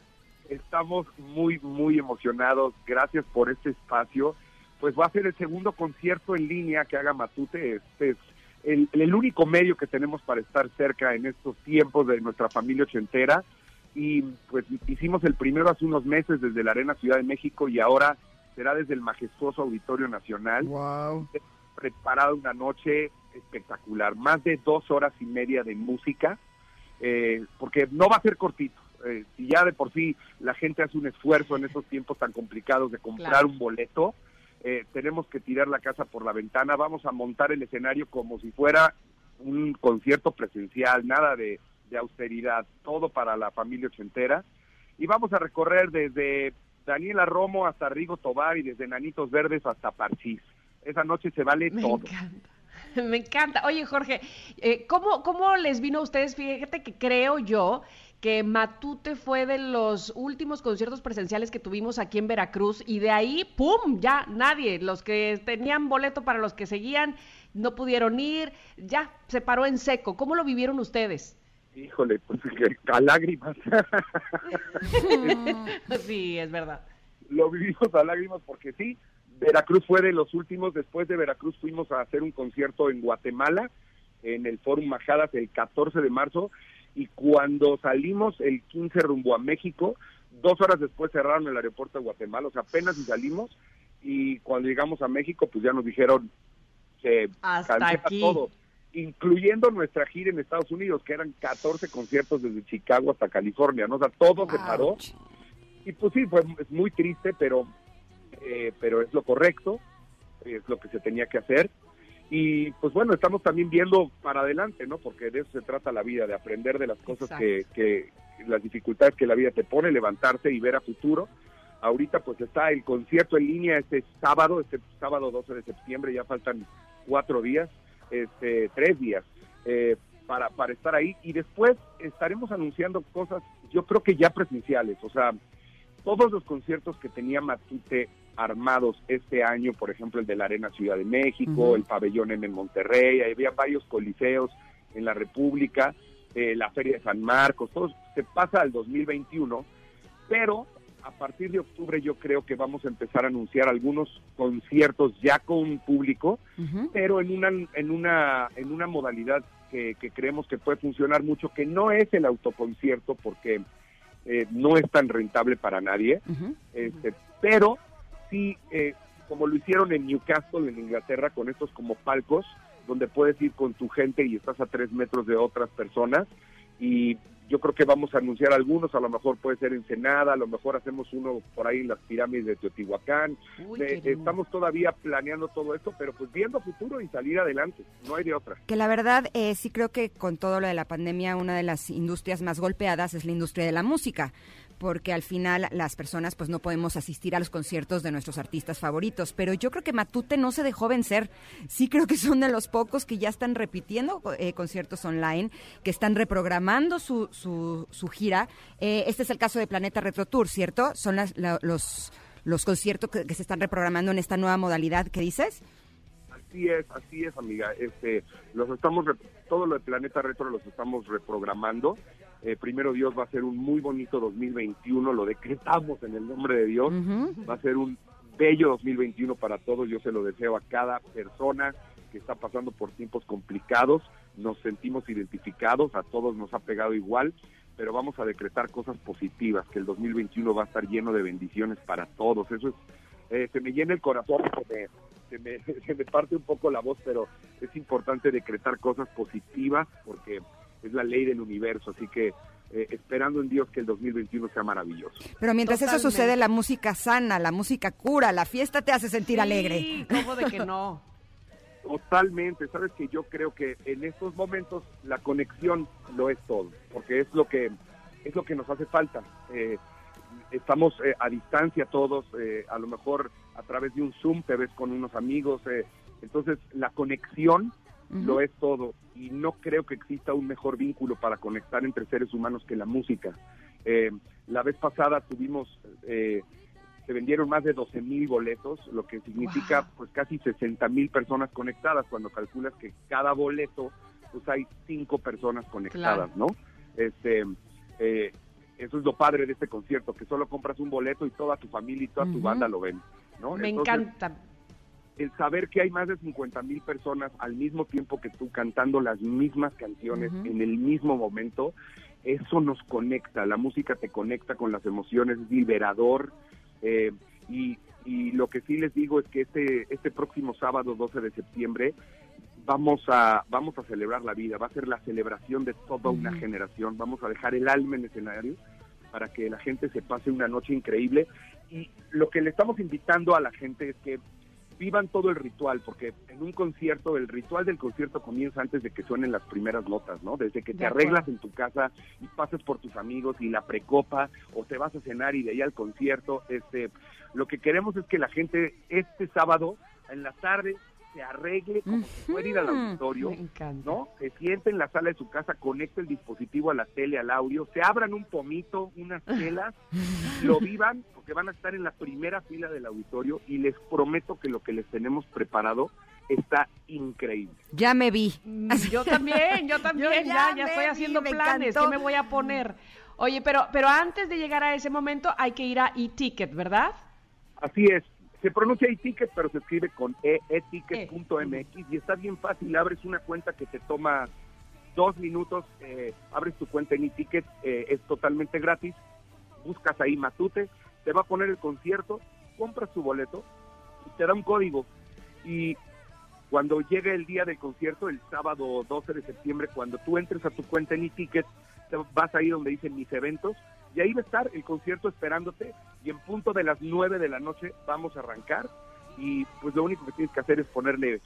Estamos muy, muy emocionados. Gracias por este espacio. Pues va a ser el segundo concierto en línea que haga Matute. Este es el, el único medio que tenemos para estar cerca en estos tiempos de nuestra familia ochentera. Y pues hicimos el primero hace unos meses desde la Arena Ciudad de México y ahora será desde el majestuoso Auditorio Nacional. Wow. preparado una noche espectacular, más de dos horas y media de música, eh, porque no va a ser cortito. Eh, si ya de por sí la gente hace un esfuerzo en estos tiempos tan complicados de comprar Claro. un boleto, eh, tenemos que tirar la casa por la ventana, vamos a montar el escenario como si fuera un concierto presencial, nada de, de austeridad, todo para la familia ochentera. Y vamos a recorrer desde Daniela Romo hasta Rigo Tobar y desde Nanitos Verdes hasta Parchís. Esa noche se vale Me todo. encanta. Me encanta. Oye, Jorge, eh, ¿cómo, ¿cómo les vino a ustedes? Fíjate que creo yo que Matute fue de los últimos conciertos presenciales que tuvimos aquí en Veracruz y de ahí, ¡pum! Ya nadie. Los que tenían boleto para los que seguían no pudieron ir, ya se paró en seco. ¿Cómo lo vivieron ustedes? Híjole, pues que- a lágrimas. sí, es verdad. Lo vivimos a lágrimas porque sí, Veracruz fue de los últimos. Después de Veracruz fuimos a hacer un concierto en Guatemala, en el Fórum Majadas, el 14 de marzo. Y cuando salimos el 15 rumbo a México, dos horas después cerraron el aeropuerto de Guatemala. O sea, apenas si salimos. Y cuando llegamos a México, pues ya nos dijeron que Hasta aquí. todo, incluyendo nuestra gira en Estados Unidos, que eran 14 conciertos desde Chicago hasta California, ¿no? O sea, todo se paró. Ouch. Y pues sí, fue es muy triste, pero, eh, pero es lo correcto, es lo que se tenía que hacer. Y pues bueno, estamos también viendo para adelante, ¿no? Porque de eso se trata la vida, de aprender de las cosas que, que, las dificultades que la vida te pone, levantarse y ver a futuro. Ahorita pues está el concierto en línea este sábado, este sábado 12 de septiembre, ya faltan cuatro días, este tres días. Eh, para, para estar ahí y después estaremos anunciando cosas, yo creo que ya presenciales, o sea, todos los conciertos que tenía Matute armados este año, por ejemplo el de la Arena Ciudad de México, el Pabellón en Monterrey, había varios coliseos en la República, eh, la Feria de San Marcos, todo se pasa al 2021, pero a partir de octubre yo creo que vamos a empezar a anunciar algunos conciertos ya con público, pero en una en una en una modalidad que, que creemos que puede funcionar mucho, que no es el autoconcierto porque eh, no es tan rentable para nadie, este, pero sí, eh, como lo hicieron en Newcastle, en Inglaterra, con estos como palcos, donde puedes ir con tu gente y estás a tres metros de otras personas. Y yo creo que vamos a anunciar algunos, a lo mejor puede ser Ensenada, a lo mejor hacemos uno por ahí en las pirámides de Teotihuacán. Uy, Eh, estamos todavía planeando todo esto, pero pues viendo futuro y salir adelante, no hay de otra. Que la verdad, eh, sí creo que con todo lo de la pandemia, una de las industrias más golpeadas es la industria de la música, porque al final las personas pues no podemos asistir a los conciertos de nuestros artistas favoritos, pero yo creo que Matute no se dejó vencer. Sí creo que son de los pocos que ya están repitiendo eh, conciertos online, que están reprogramando su, su, su gira. Eh, este es el caso de Planeta Retro Tour, ¿cierto? Son las- la- los, los conciertos que, se están reprogramando en esta nueva modalidad que dices. Así es, así es, amiga. Este, los estamos, todo lo de Planeta Retro los estamos reprogramando. Eh, primero Dios va a ser un muy bonito 2021, lo decretamos en el nombre de Dios. Va a ser un bello 2021 para todos. Yo se lo deseo a cada persona que está pasando por tiempos complicados. Nos sentimos identificados, a todos nos ha pegado igual, pero vamos a decretar cosas positivas, que el 2021 va a estar lleno de bendiciones para todos. Eso es, eh, se me llena el corazón, se me, se, me, se me parte un poco la voz, pero es importante decretar cosas positivas porque es la ley del universo. Así que eh, esperando en Dios que el 2021 sea maravilloso. Pero mientras eso Totalmente. sucede, la música sana, la música cura, la fiesta te hace sentir Sí, alegre. ¿cómo de que no? Totalmente, sabes que yo creo que en estos momentos la conexión lo es todo, porque es lo que es lo que nos hace falta. Eh, estamos eh, a distancia todos, eh, a lo mejor a través de un Zoom te ves con unos amigos, eh, entonces la conexión lo es todo y no creo que exista un mejor vínculo para conectar entre seres humanos que la música. Eh, la vez pasada tuvimos eh, se vendieron más de 12 mil boletos, lo que significa pues casi 60 mil personas conectadas, cuando calculas que cada boleto pues hay cinco personas conectadas, ¿no? Este, eh, eso es lo padre de este concierto, que solo compras un boleto y toda tu familia y toda tu banda lo ven, ¿no? Me Entonces, encanta. El saber que hay más de 50 mil personas al mismo tiempo que tú cantando las mismas canciones Ujú. en el mismo momento, eso nos conecta, la música te conecta con las emociones, es liberador. eh, y, y lo que sí les digo es que este, este próximo sábado 12 de septiembre vamos a, vamos a celebrar la vida, va a ser la celebración de toda una Ujú. generación, vamos a dejar el alma en escenario para que la gente se pase una noche increíble. Y lo que le estamos invitando a la gente es que vivan todo el ritual, porque en un concierto, el ritual del concierto comienza antes de que suenen las primeras notas, ¿no? Desde que De te acuerdo. arreglas en tu casa y pases por tus amigos y la precopa, o te vas a cenar y de ahí al concierto, este, lo que queremos es que la gente este sábado en la tarde se arregle como si fuera ir al auditorio. ¿no? Se siente en la sala de su casa, conecte el dispositivo a la tele, al audio, se abran un pomito, unas telas, lo vivan, porque van a estar en la primera fila del auditorio y les prometo que lo que les tenemos preparado está increíble. Ya me vi. Mm, Yo también, yo también, Yo ya ya, estoy vi, haciendo me planes, encantó. ¿qué me voy a poner? Oye, pero, pero antes de llegar a ese momento hay que ir a e-ticket, ¿verdad? Así es. Se pronuncia e-ticket, pero se escribe con e, eticket.mx y está bien fácil. Abres una cuenta que te toma dos minutos, eh, abres tu cuenta en e-ticket, eh, es totalmente gratis. Buscas ahí Matute, te va a poner el concierto, compras tu boleto y te da un código. Y cuando llegue el día del concierto, el sábado 12 de septiembre, cuando tú entres a tu cuenta en e-ticket, te vas ahí donde dicen mis eventos y ahí va a estar el concierto esperándote y en punto de las 9 de la noche vamos a arrancar y pues lo único que tienes que hacer es ponerle,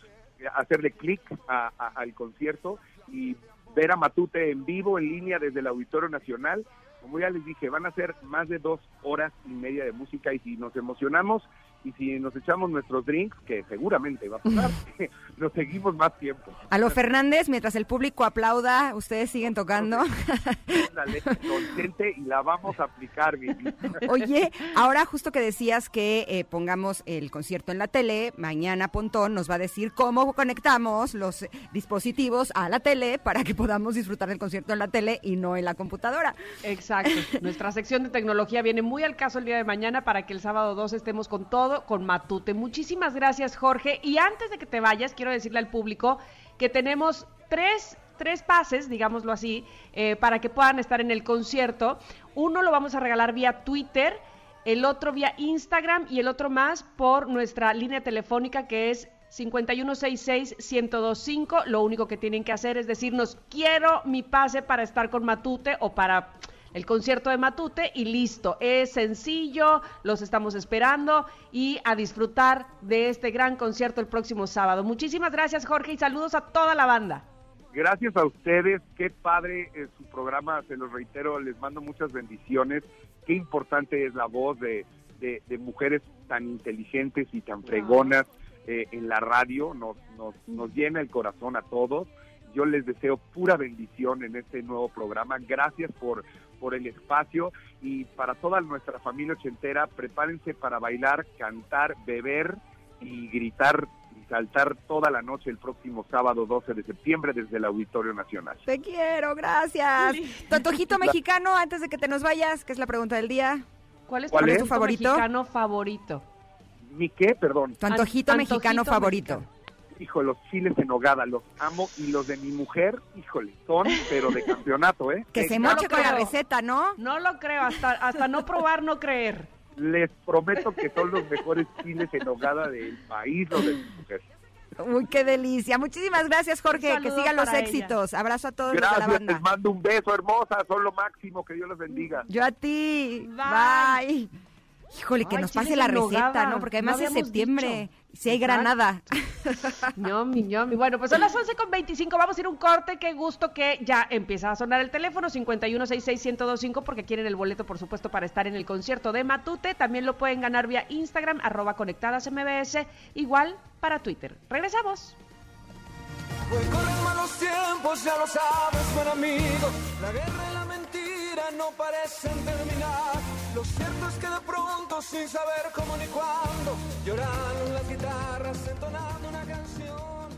hacerle clic a- al concierto y ver a Matute en vivo, en línea desde el Auditorio Nacional. Como ya les dije, van a ser más de dos horas y media de música y si nos emocionamos y si nos echamos nuestros drinks, que seguramente va a pasar, nos seguimos más tiempo. A lo Fernández, mientras el público aplauda, ustedes siguen tocando. Ándale, consciente y la vamos a aplicar, Vivi. Oye, ahora justo que decías que eh, pongamos el concierto en la tele, mañana Pontón nos va a decir cómo conectamos los dispositivos a la tele para que podamos disfrutar del concierto en la tele y no en la computadora. Exacto. Nuestra sección de tecnología viene muy al caso el día de mañana para que el sábado 2 estemos con todo con Matute. Muchísimas gracias, Jorge. Y antes de que te vayas, quiero decirle al público que tenemos tres tres pases, digámoslo así, eh, para que puedan estar en el concierto. Uno lo vamos a regalar vía Twitter, el otro vía Instagram y el otro más por nuestra línea telefónica que es 5166-1025. Lo único que tienen que hacer es decirnos, quiero mi pase para estar con Matute o para el concierto de Matute y listo. Es sencillo, los estamos esperando y a disfrutar de este gran concierto el próximo sábado. Muchísimas gracias Jorge y saludos a toda la banda. Gracias a ustedes, qué padre es su programa, se los reitero, les mando muchas bendiciones. Qué importante es la voz de, de, de mujeres tan inteligentes y tan fregonas eh, en la radio, nos, nos, nos llena el corazón a todos. Yo les deseo pura bendición en este nuevo programa. Gracias por, por el espacio y para toda nuestra familia ochentera, prepárense para bailar, cantar, beber y gritar y saltar toda la noche el próximo sábado 12 de septiembre desde el Auditorio Nacional. Te quiero, gracias. Tu antojito mexicano, antes de que te nos vayas, que es la pregunta del día. ¿Cuál es ¿Cuál tu es? tu favorito? mexicano favorito? ¿Mi qué? Perdón. Tu antojito An- mexicano favorito. Hijo, los chiles en nogada, los amo y los de mi mujer, híjole, son pero de campeonato, ¿eh? Que se moche con la receta, ¿no? No lo creo, hasta, hasta no probar, no creer. Les prometo que son los mejores chiles en nogada del país, los de mi mujer. Uy, qué delicia. Muchísimas gracias, Jorge. Que sigan los ella. éxitos. Abrazo a todos los de la Gracias, banda. les mando un beso, hermosa, son lo máximo, que Dios los bendiga. Yo a ti. Bye. Bye. Híjole, que Ay, nos pase la receta. ¿no? Porque No además es septiembre. dicho. Si hay granada. ñomi, ñomi. Bueno, pues son las 11 con 25. Vamos a ir a un corte. Qué gusto que ya empieza a sonar el teléfono 51661025 porque quieren el boleto, por supuesto, para estar en el concierto de Matute. También lo pueden ganar vía Instagram, arroba conectadas MBS, igual para Twitter. Regresamos. Pues corren malos tiempos, ya lo sabes, buen amigo. La guerra y la mentira no parecen terminar. Lo cierto es que de pronto, sin saber cómo ni cuándo, lloraron las guitarras entonando una canción.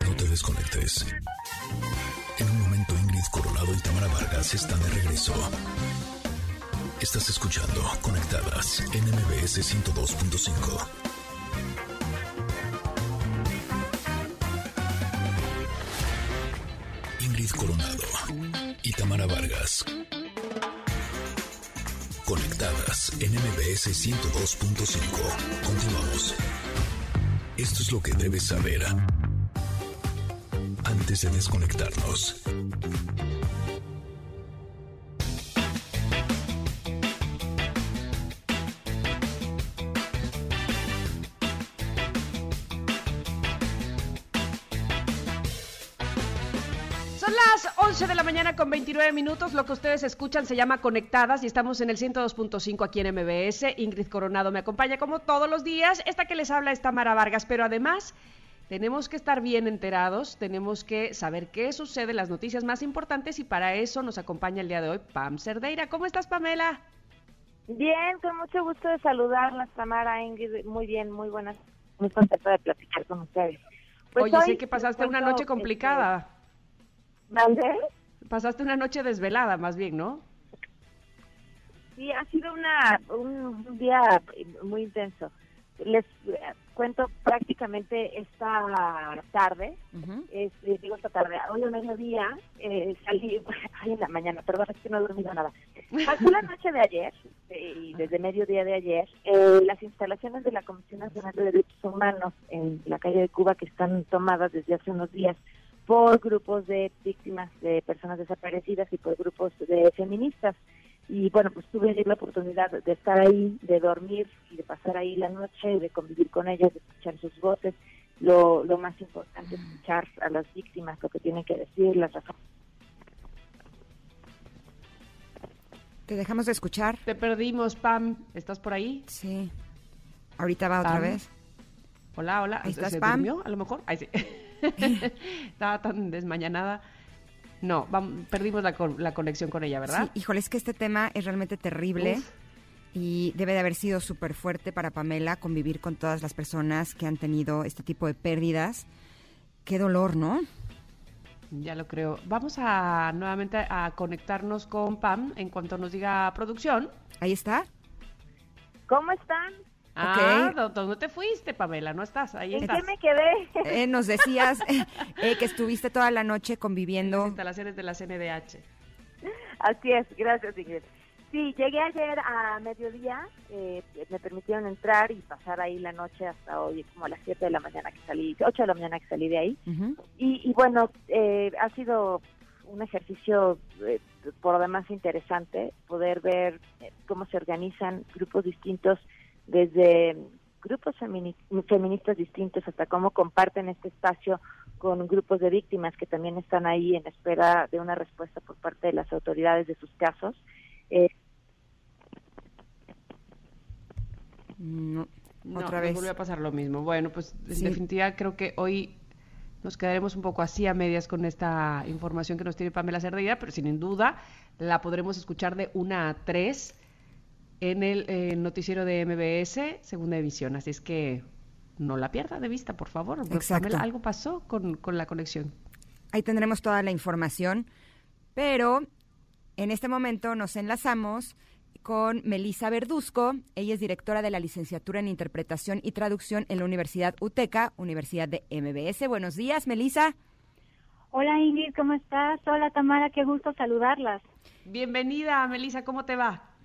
No te desconectes. En un momento Ingrid Coronado y Tamara Vargas están de regreso. Estás escuchando Conectadas en MBS 102.5. Coronado y Tamara Vargas. Conectadas en MBS 102.5. Continuamos. Esto es lo que debes saber antes de desconectarnos. Las 11 de la mañana con 29 minutos. Lo que ustedes escuchan se llama Conectadas y estamos en el 102.5 aquí en MBS. Ingrid Coronado me acompaña como todos los días. Esta que les habla es Tamara Vargas, pero además tenemos que estar bien enterados, tenemos que saber qué sucede, las noticias más importantes y para eso nos acompaña el día de hoy Pam Cerdeira. ¿Cómo estás, Pamela? Bien, con mucho gusto de saludarlas, Tamara, Ingrid. Muy bien, muy buenas. Muy contenta de platicar con ustedes. Pues Oye, sé que pasaste una noche complicada. este, ¿Mandé? Pasaste una noche desvelada, más bien, ¿no? Sí, ha sido una, un, un día muy intenso. Les eh, cuento prácticamente esta tarde, es, eh, digo esta tarde, hoy al mediodía eh, salí, ay en la mañana, perdón, es que no he dormido nada. Pasé la noche de ayer, eh, y desde mediodía de ayer, eh, las instalaciones de la Comisión Nacional de Derechos Humanos en la calle de Cuba que están tomadas desde hace unos días por grupos de víctimas de personas desaparecidas y por grupos de feministas. Y bueno, pues tuve la oportunidad de estar ahí, de dormir y de pasar ahí la noche, de convivir con ellas, de escuchar sus voces. Lo, lo más importante es escuchar a las víctimas lo que tienen que decir, las razones Te dejamos de escuchar. Te perdimos, Pam. ¿Estás por ahí? Sí. Ahorita va otra vez. Hola, hola. Ahí estás, ¿Se Pam. durmió, a lo mejor? Ay, sí. Estaba tan desmañanada. No, perdimos la, con- la conexión con ella, ¿verdad? Sí, híjole, es que este tema es realmente terrible. Uf. Y debe de haber sido súper fuerte para Pamela convivir con todas las personas que han tenido este tipo de pérdidas. Qué dolor, ¿no? Ya lo creo. Vamos a nuevamente a conectarnos con Pam en cuanto nos diga producción. Ahí está. ¿Cómo están? Ah, Ok. ¿dó- ¿dónde te fuiste, Pamela? No estás, ahí ¿En estás. qué me quedé? Eh, nos decías eh, que estuviste toda la noche Las conviviendo. instalaciones de la CNDH. Así es, gracias Ingrid. Sí, llegué ayer a mediodía, eh, me permitieron entrar y pasar ahí la noche hasta hoy, como a las 7 de la mañana que salí, 8 de la mañana que salí de ahí. Y, y bueno, eh, ha sido un ejercicio eh, por demás interesante poder ver eh, cómo se organizan grupos distintos desde grupos femini- feministas distintos hasta cómo comparten este espacio con grupos de víctimas que también están ahí en espera de una respuesta por parte de las autoridades de sus casos. Eh, No, No, otra vez. volvió a pasar lo mismo. Bueno, pues en Sí. definitiva creo que hoy nos quedaremos un poco así a medias con esta información que nos tiene Pamela Cerdeira, pero sin duda la podremos escuchar de una a tres en el eh, noticiero de MBS, segunda edición. Así es que no la pierda de vista, por favor. Exacto. Pamela, algo pasó con, con la conexión. Ahí tendremos toda la información, pero en este momento nos enlazamos con Melisa Verduzco. Ella es directora de la licenciatura en Interpretación y Traducción en la Universidad UTECA, Universidad de MBS. Buenos días, Melisa. Hola Ingrid, ¿cómo estás? Hola Tamara, qué gusto saludarlas. Bienvenida, Melissa, ¿cómo te va?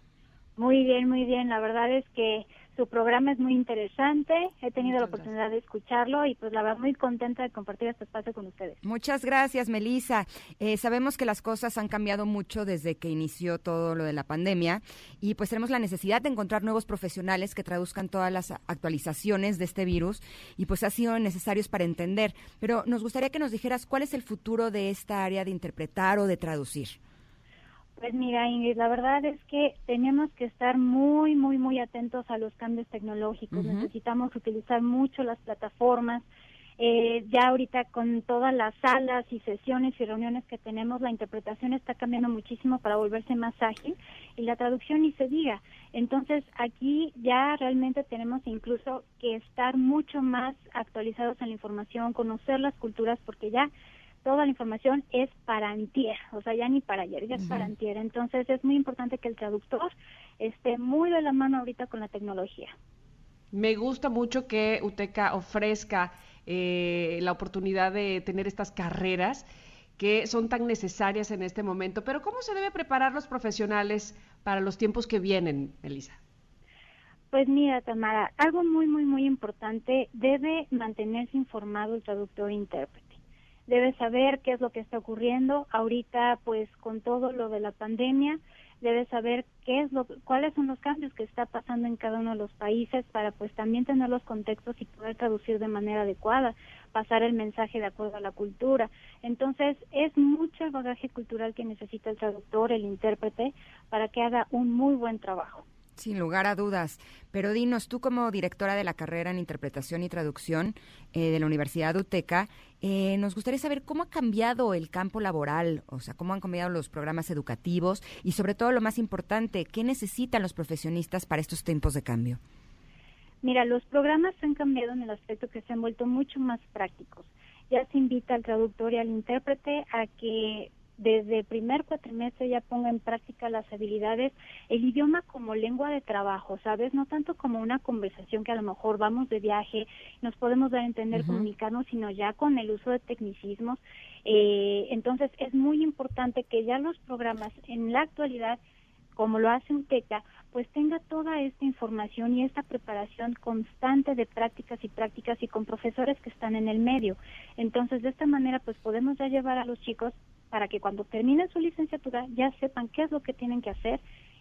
Muy bien, muy bien. La verdad es que su programa es muy interesante. He tenido la oportunidad de escucharlo y pues la verdad muy contenta de compartir este espacio con ustedes. Muchas gracias, Melisa. Eh, sabemos que las cosas han cambiado mucho desde que inició todo lo de la pandemia y pues tenemos la necesidad de encontrar nuevos profesionales que traduzcan todas las actualizaciones de este virus y pues ha sido necesarios para entender. Pero nos gustaría que nos dijeras cuál es el futuro de esta área de interpretar o de traducir. Pues mira Ingrid, la verdad es que tenemos que estar muy, muy, muy atentos a los cambios tecnológicos. Necesitamos utilizar mucho las plataformas. Eh, ya ahorita con todas las salas y sesiones y reuniones que tenemos, la interpretación está cambiando muchísimo para volverse más ágil y la traducción ni se diga. Entonces aquí ya realmente tenemos incluso que estar mucho más actualizados en la información, conocer las culturas, porque ya toda la información es para antier, o sea, ya ni para ayer, ya es para antier. Entonces es muy importante que el traductor esté muy de la mano ahorita con la tecnología. Me gusta mucho que UTECA ofrezca eh, la oportunidad de tener estas carreras que son tan necesarias en este momento. Pero ¿cómo se debe preparar los profesionales para los tiempos que vienen, Elisa? Pues mira, Tamara, algo muy, muy, muy importante, debe mantenerse informado el traductor e intérprete. Debe saber qué es lo que está ocurriendo ahorita, pues con todo lo de la pandemia, debe saber qué es lo, cuáles son los cambios que está pasando en cada uno de los países para pues también tener los contextos y poder traducir de manera adecuada, pasar el mensaje de acuerdo a la cultura. Entonces, es mucho el bagaje cultural que necesita el traductor, el intérprete, para que haga un muy buen trabajo. Sin lugar a dudas. Pero dinos, tú como directora de la carrera en Interpretación y Traducción eh, de la Universidad UTECA, eh, nos gustaría saber cómo ha cambiado el campo laboral, o sea, cómo han cambiado los programas educativos y sobre todo lo más importante, ¿qué necesitan los profesionistas para estos tiempos de cambio? Mira, los programas han cambiado en el aspecto que se han vuelto mucho más prácticos. Ya se invita al traductor y al intérprete a que desde el primer cuatrimestre ya ponga en práctica las habilidades, el idioma como lengua de trabajo, ¿sabes? No tanto como una conversación que a lo mejor vamos de viaje, nos podemos dar a entender, Ujú. comunicarnos, sino ya con el uso de tecnicismos. Eh, entonces, es muy importante que ya los programas en la actualidad como lo hace UTECA, pues tenga toda esta información y esta preparación constante de prácticas y prácticas y con profesores que están en el medio. Entonces, de esta manera, pues podemos ya llevar a los chicos para que cuando terminen su licenciatura ya sepan qué es lo que tienen que hacer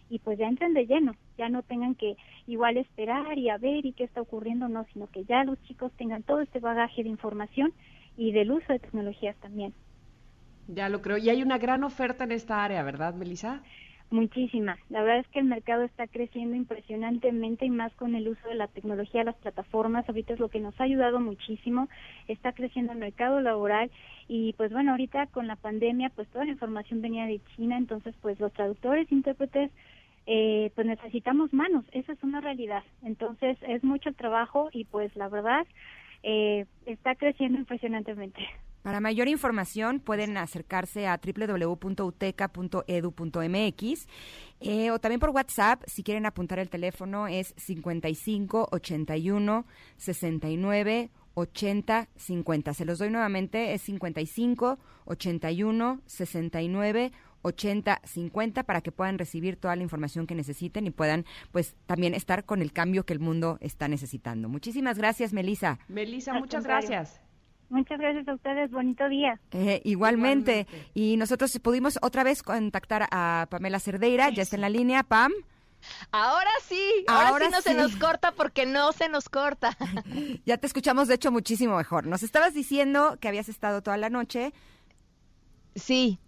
y pues ya entren de lleno, ya no tengan que igual esperar y a ver y qué está ocurriendo, no, sino que ya los chicos tengan todo este bagaje de información y del uso de tecnologías también. Ya lo creo. Y hay una gran oferta en esta área, ¿verdad, Melissa? Muchísimas. La verdad es que el mercado está creciendo impresionantemente y más con el uso de la tecnología, las plataformas. Ahorita es lo que nos ha ayudado muchísimo. Está creciendo el mercado laboral y pues bueno, ahorita con la pandemia pues toda la información venía de China, entonces pues los traductores, intérpretes, eh, pues necesitamos manos. Esa es una realidad. Entonces es mucho trabajo y pues la verdad eh, está creciendo impresionantemente. Para mayor información pueden acercarse a www.uteca.edu.mx eh, o también por WhatsApp, si quieren apuntar el teléfono es 55 81 69 80 50. Se los doy nuevamente, es 55 81 69 80 50 para que puedan recibir toda la información que necesiten y puedan pues también estar con el cambio que el mundo está necesitando. Muchísimas gracias, Melisa. Melisa, muchas gracias. Muchas gracias a ustedes. Bonito día. Eh, igualmente. Y nosotros pudimos otra vez contactar a Pamela Cerdeira, ya está en la línea, Pam. Ahora sí, ahora, Ahora sí no se nos corta porque no se nos corta. Ya te escuchamos, de hecho, muchísimo mejor. Nos estabas diciendo que habías estado toda la noche. Sí,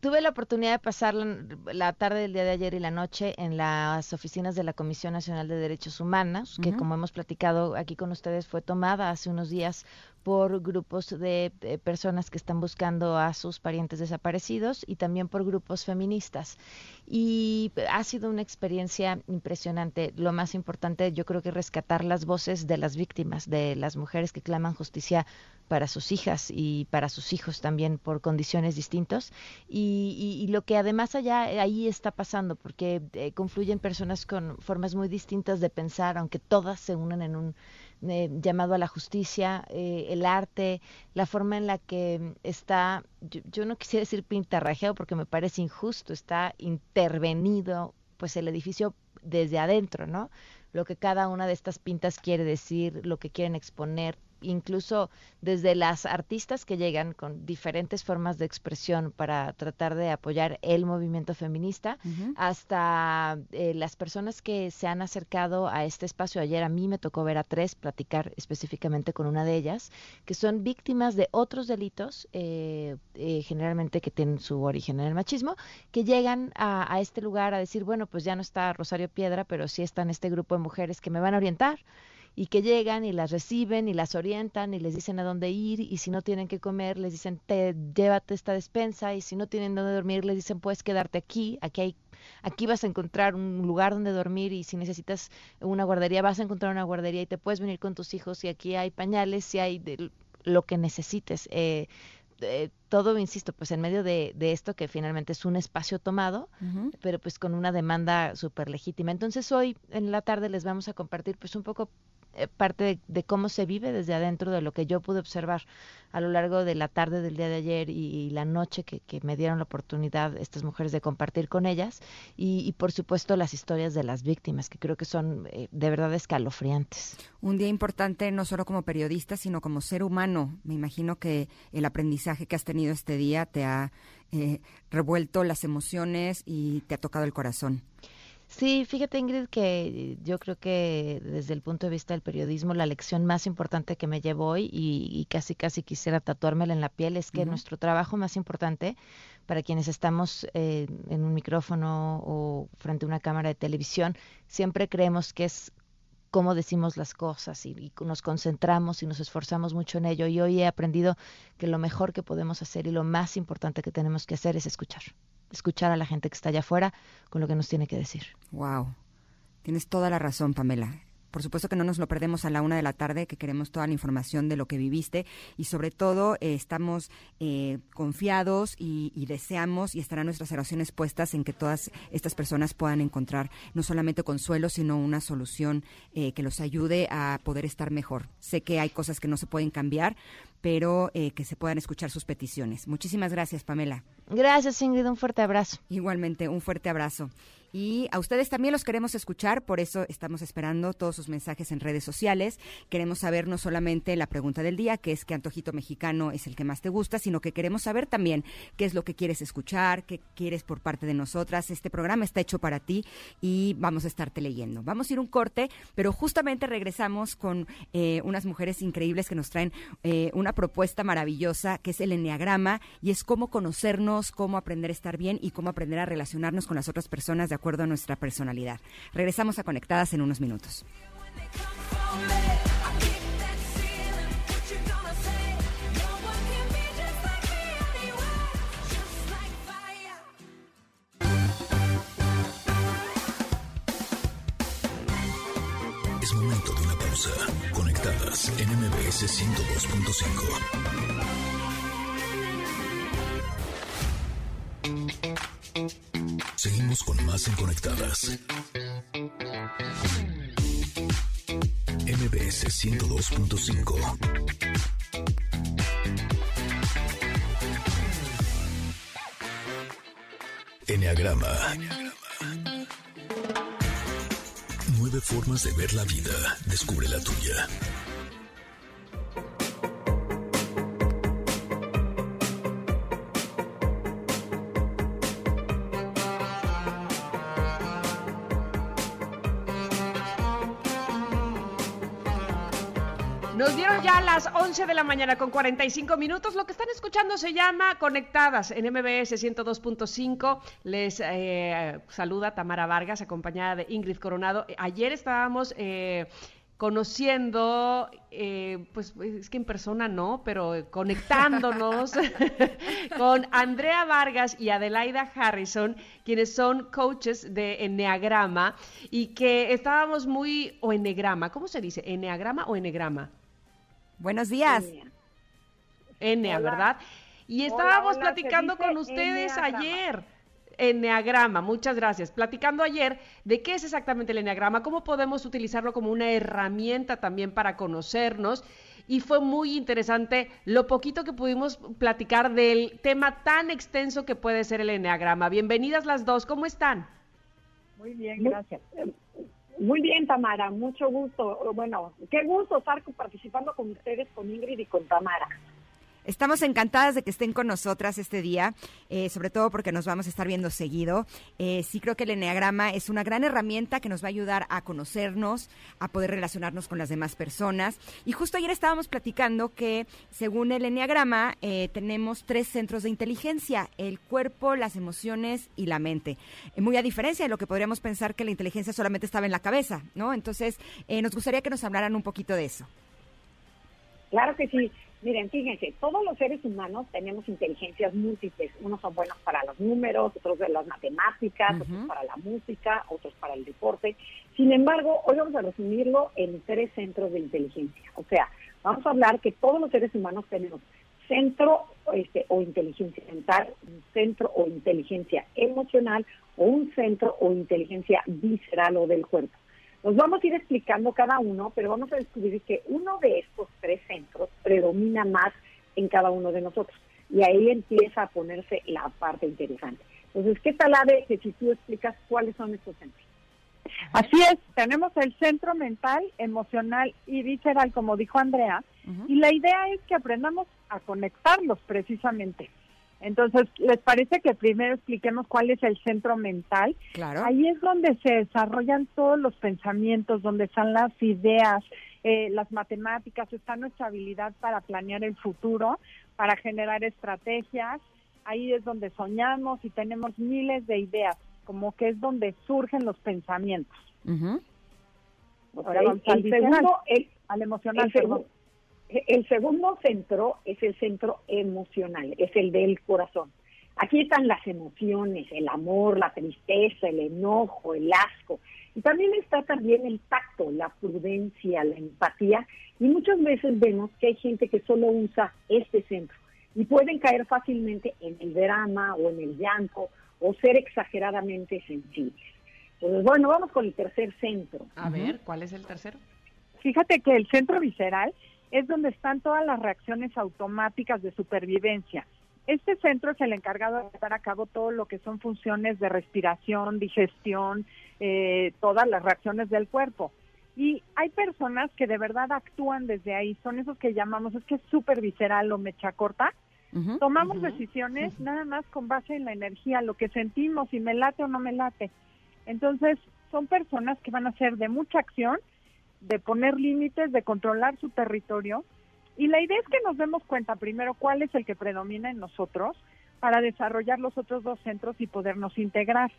tuve la oportunidad de pasar la, la tarde del día de ayer y la noche en las oficinas de la Comisión Nacional de Derechos Humanos, que como hemos platicado aquí con ustedes fue tomada hace unos días por grupos de, eh, personas que están buscando a sus parientes desaparecidos y también por grupos feministas. Y ha sido una experiencia impresionante. Lo más importante yo creo que es rescatar las voces de las víctimas, de las mujeres que claman justicia para sus hijas y para sus hijos también por condiciones distintas y, y- y lo que además allá eh, ahí está pasando porque eh, confluyen personas con formas muy distintas de pensar aunque todas se unen en un eh, llamado a la justicia eh, el arte la forma en la que está yo, yo no quisiera decir pintarrajeado porque me parece injusto está intervenido pues el edificio desde adentro no lo que cada una de estas pintas quiere decir lo que quieren exponer incluso desde las artistas que llegan con diferentes formas de expresión para tratar de apoyar el movimiento feminista, hasta eh, las personas que se han acercado a este espacio. Ayer a mí me tocó ver a tres, platicar específicamente con una de ellas, que son víctimas de otros delitos, eh, eh, generalmente que tienen su origen en el machismo, que llegan a, a este lugar a decir, bueno, pues ya no está Rosario Piedra, pero sí están este grupo de mujeres que me van a orientar y que llegan y las reciben y las orientan y les dicen a dónde ir y si no tienen que comer les dicen te llévate esta despensa y si no tienen dónde dormir les dicen puedes quedarte aquí aquí hay aquí vas a encontrar un lugar donde dormir y si necesitas una guardería vas a encontrar una guardería y te puedes venir con tus hijos y aquí hay pañales y hay de lo que necesites eh, eh, todo, insisto, pues en medio de, de esto que finalmente es un espacio tomado, pero pues con una demanda súper legítima. Entonces hoy en la tarde les vamos a compartir pues un poco parte de, de cómo se vive desde adentro, de lo que yo pude observar a lo largo de la tarde del día de ayer y, la noche que, que me dieron la oportunidad estas mujeres de compartir con ellas y, y, por supuesto las historias de las víctimas que creo que son eh, de verdad escalofriantes. Un día importante no solo como periodista, sino como ser humano. Me imagino que el aprendizaje que has tenido este día te ha eh, revuelto las emociones y te ha tocado el corazón. Sí, fíjate Ingrid que yo creo que desde el punto de vista del periodismo la lección más importante que me llevo hoy y, y casi casi quisiera tatuármela en la piel es que nuestro trabajo más importante para quienes estamos eh, en un micrófono o frente a una cámara de televisión siempre creemos que es cómo decimos las cosas y, y nos concentramos y nos esforzamos mucho en ello. Y hoy he aprendido que lo mejor que podemos hacer y lo más importante que tenemos que hacer es escuchar escuchar a la gente que está allá afuera con lo que nos tiene que decir. Wow. Tienes toda la razón, Pamela. Por supuesto que no nos lo perdemos a la una de la tarde, que queremos toda la información de lo que viviste y sobre todo eh, estamos eh, confiados y, deseamos y estarán nuestras oraciones puestas en que todas estas personas puedan encontrar no solamente consuelo, sino una solución eh, que los ayude a poder estar mejor. Sé que hay cosas que no se pueden cambiar, pero eh, que se puedan escuchar sus peticiones. Muchísimas gracias, Pamela. Gracias, Ingrid. Un fuerte abrazo. Igualmente, un fuerte abrazo. Y a ustedes también los queremos escuchar, por eso estamos esperando todos sus mensajes en redes sociales. Queremos saber no solamente la pregunta del día, que es qué antojito mexicano es el que más te gusta, sino que queremos saber también qué es lo que quieres escuchar, qué quieres por parte de nosotras. Este programa está hecho para ti y vamos a estarte leyendo. Vamos a ir un corte, pero justamente regresamos con eh, unas mujeres increíbles que nos traen eh, una una propuesta maravillosa que es el enneagrama y es cómo conocernos, cómo aprender a estar bien y cómo aprender a relacionarnos con las otras personas de acuerdo a nuestra personalidad. Regresamos a Conectadas en unos minutos. Es momento de una pausa. Conectadas en MBS 102.5. Seguimos con más en Conectadas. MBS 102.5. Enneagrama. Nueve formas de ver la vida. Descubre la tuya. Ya las 11 de la mañana con 45 minutos. Lo que están escuchando se llama Conectadas en MBS 102.5. Les eh, saluda Tamara Vargas, acompañada de Ingrid Coronado. Ayer estábamos eh, conociendo, eh, pues es que en persona no, pero conectándonos con Andrea Vargas y Adelaida Harrison, quienes son coaches de Enneagrama y que estábamos muy, o Enneagrama, ¿cómo se dice? ¿Enneagrama o Enneagrama? Buenos días. Enea. ¿verdad? Y estábamos hola, platicando con ustedes enneagrama. ayer. Enneagrama, muchas gracias. Platicando ayer de qué es exactamente el enneagrama, cómo podemos utilizarlo como una herramienta también para conocernos. Y fue muy interesante lo poquito que pudimos platicar del tema tan extenso que puede ser el enneagrama. Bienvenidas las dos, ¿cómo están? Muy bien, gracias. Muy bien, Tamara, mucho gusto. Bueno, qué gusto estar participando con ustedes, con Ingrid y con Tamara. Estamos encantadas de que estén con nosotras este día, eh, sobre todo porque nos vamos a estar viendo seguido. Eh, sí creo que el Enneagrama es una gran herramienta que nos va a ayudar a conocernos, a poder relacionarnos con las demás personas. Y justo ayer estábamos platicando que según el Enneagrama eh, tenemos tres centros de inteligencia, el cuerpo, las emociones y la mente. Eh, muy a diferencia de lo que podríamos pensar que la inteligencia solamente estaba en la cabeza, ¿no? Entonces, nos gustaría que nos hablaran un poquito de eso. Claro que sí. Miren, fíjense, todos los seres humanos tenemos inteligencias múltiples. Unos son buenos para los números, otros de las matemáticas, otros para la música, otros para el deporte. Sin embargo, hoy vamos a resumirlo en tres centros de inteligencia. O sea, vamos a hablar que todos los seres humanos tenemos centro este, o inteligencia mental, un centro o inteligencia emocional o un centro o inteligencia visceral o del cuerpo. Nos vamos a ir explicando cada uno, pero vamos a descubrir que uno de estos tres centros predomina más en cada uno de nosotros. Y ahí empieza a ponerse la parte interesante. Entonces, ¿qué tal, Ade, que si tú explicas cuáles son estos centros? Así es, tenemos el centro mental, emocional y visceral, como dijo Andrea, y la idea es que aprendamos a conectarlos precisamente. Entonces, ¿les parece que primero expliquemos cuál es el centro mental? Claro. Ahí es donde se desarrollan todos los pensamientos, donde están las ideas, eh, las matemáticas, está nuestra habilidad para planear el futuro, para generar estrategias. Ahí es donde soñamos y tenemos miles de ideas, como que es donde surgen los pensamientos. Ahora Ok, vamos al el segundo, el, al emocional. el. El segundo centro es el centro emocional, es el del corazón. Aquí están las emociones, el amor, la tristeza, el enojo, el asco. Y también está también el tacto, la prudencia, la empatía. Y muchas veces vemos que hay gente que solo usa este centro y pueden caer fácilmente en el drama o en el llanto o ser exageradamente sensibles. Entonces, bueno, vamos con el tercer centro. A ver, ¿cuál es el tercero? Fíjate que el centro visceral es donde están todas las reacciones automáticas de supervivencia. Este centro es el encargado de llevar a cabo todo lo que son funciones de respiración, digestión, eh, todas las reacciones del cuerpo. Y hay personas que de verdad actúan desde ahí, son esos que llamamos, es que es súper visceral o mecha corta. Tomamos decisiones nada más con base en la energía, lo que sentimos, si me late o no me late. Entonces, son personas que van a ser de mucha acción, de poner límites, de controlar su territorio Y la idea es que nos demos cuenta primero cuál es el que predomina en nosotros para desarrollar los otros dos centros y podernos integrar.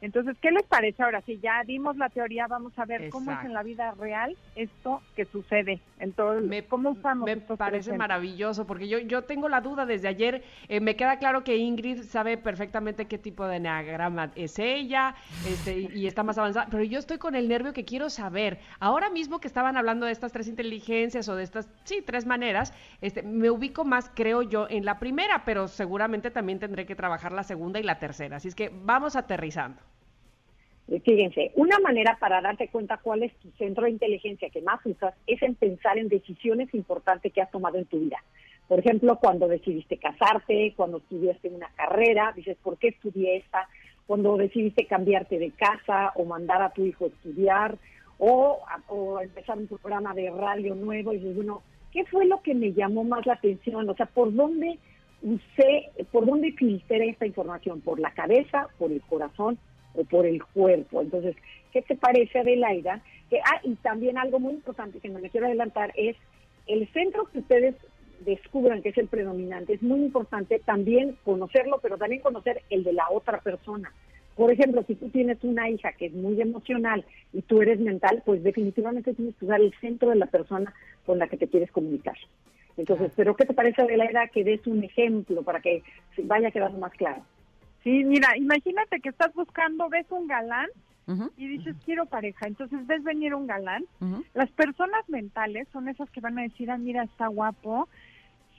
Entonces, ¿qué les parece ahora? Si ya dimos la teoría, vamos a ver cómo es en la vida real esto que sucede. Entonces, ¿cómo usamos Me estos parece maravilloso, porque yo, yo tengo la duda desde ayer. eh, me queda claro que Ingrid sabe perfectamente qué tipo de enneagrama es ella este, y, y está más avanzada, pero yo estoy con el nervio que quiero saber. Ahora mismo que estaban hablando de estas tres inteligencias o de estas, sí, tres maneras, este, me ubico más, creo yo, en la primera, pero seguramente también tendré que trabajar la segunda y la tercera. Así es que vamos aterrizando. Fíjense, una manera para darte cuenta cuál es tu centro de inteligencia que más usas es en pensar en decisiones importantes que has tomado en tu vida. Por ejemplo, cuando decidiste casarte, cuando estudiaste una carrera, dices, ¿por qué estudié esta? Cuando decidiste cambiarte de casa o mandar a tu hijo a estudiar o, o empezar un programa de radio nuevo y dices, bueno, ¿qué fue lo que me llamó más la atención? O sea, ¿por dónde usé, por dónde filtré esta información? ¿Por la cabeza, por el corazón o por el cuerpo? Entonces, ¿qué te parece, Adelaida? Que, ah, y también algo muy importante que me quiero adelantar es el centro que ustedes descubran que es el predominante. Es muy importante también conocerlo, pero también conocer el de la otra persona. Por ejemplo, si tú tienes una hija que es muy emocional y tú eres mental, pues definitivamente tienes que usar el centro de la persona con la que te quieres comunicar. Entonces, ¿pero qué te parece, Adelaida, que des un ejemplo para que vaya quedando más claro? Sí, mira, imagínate que estás buscando, ves un galán y dices, quiero pareja. Entonces ves venir un galán. Las personas mentales son esas que van a decir, ah, mira, está guapo,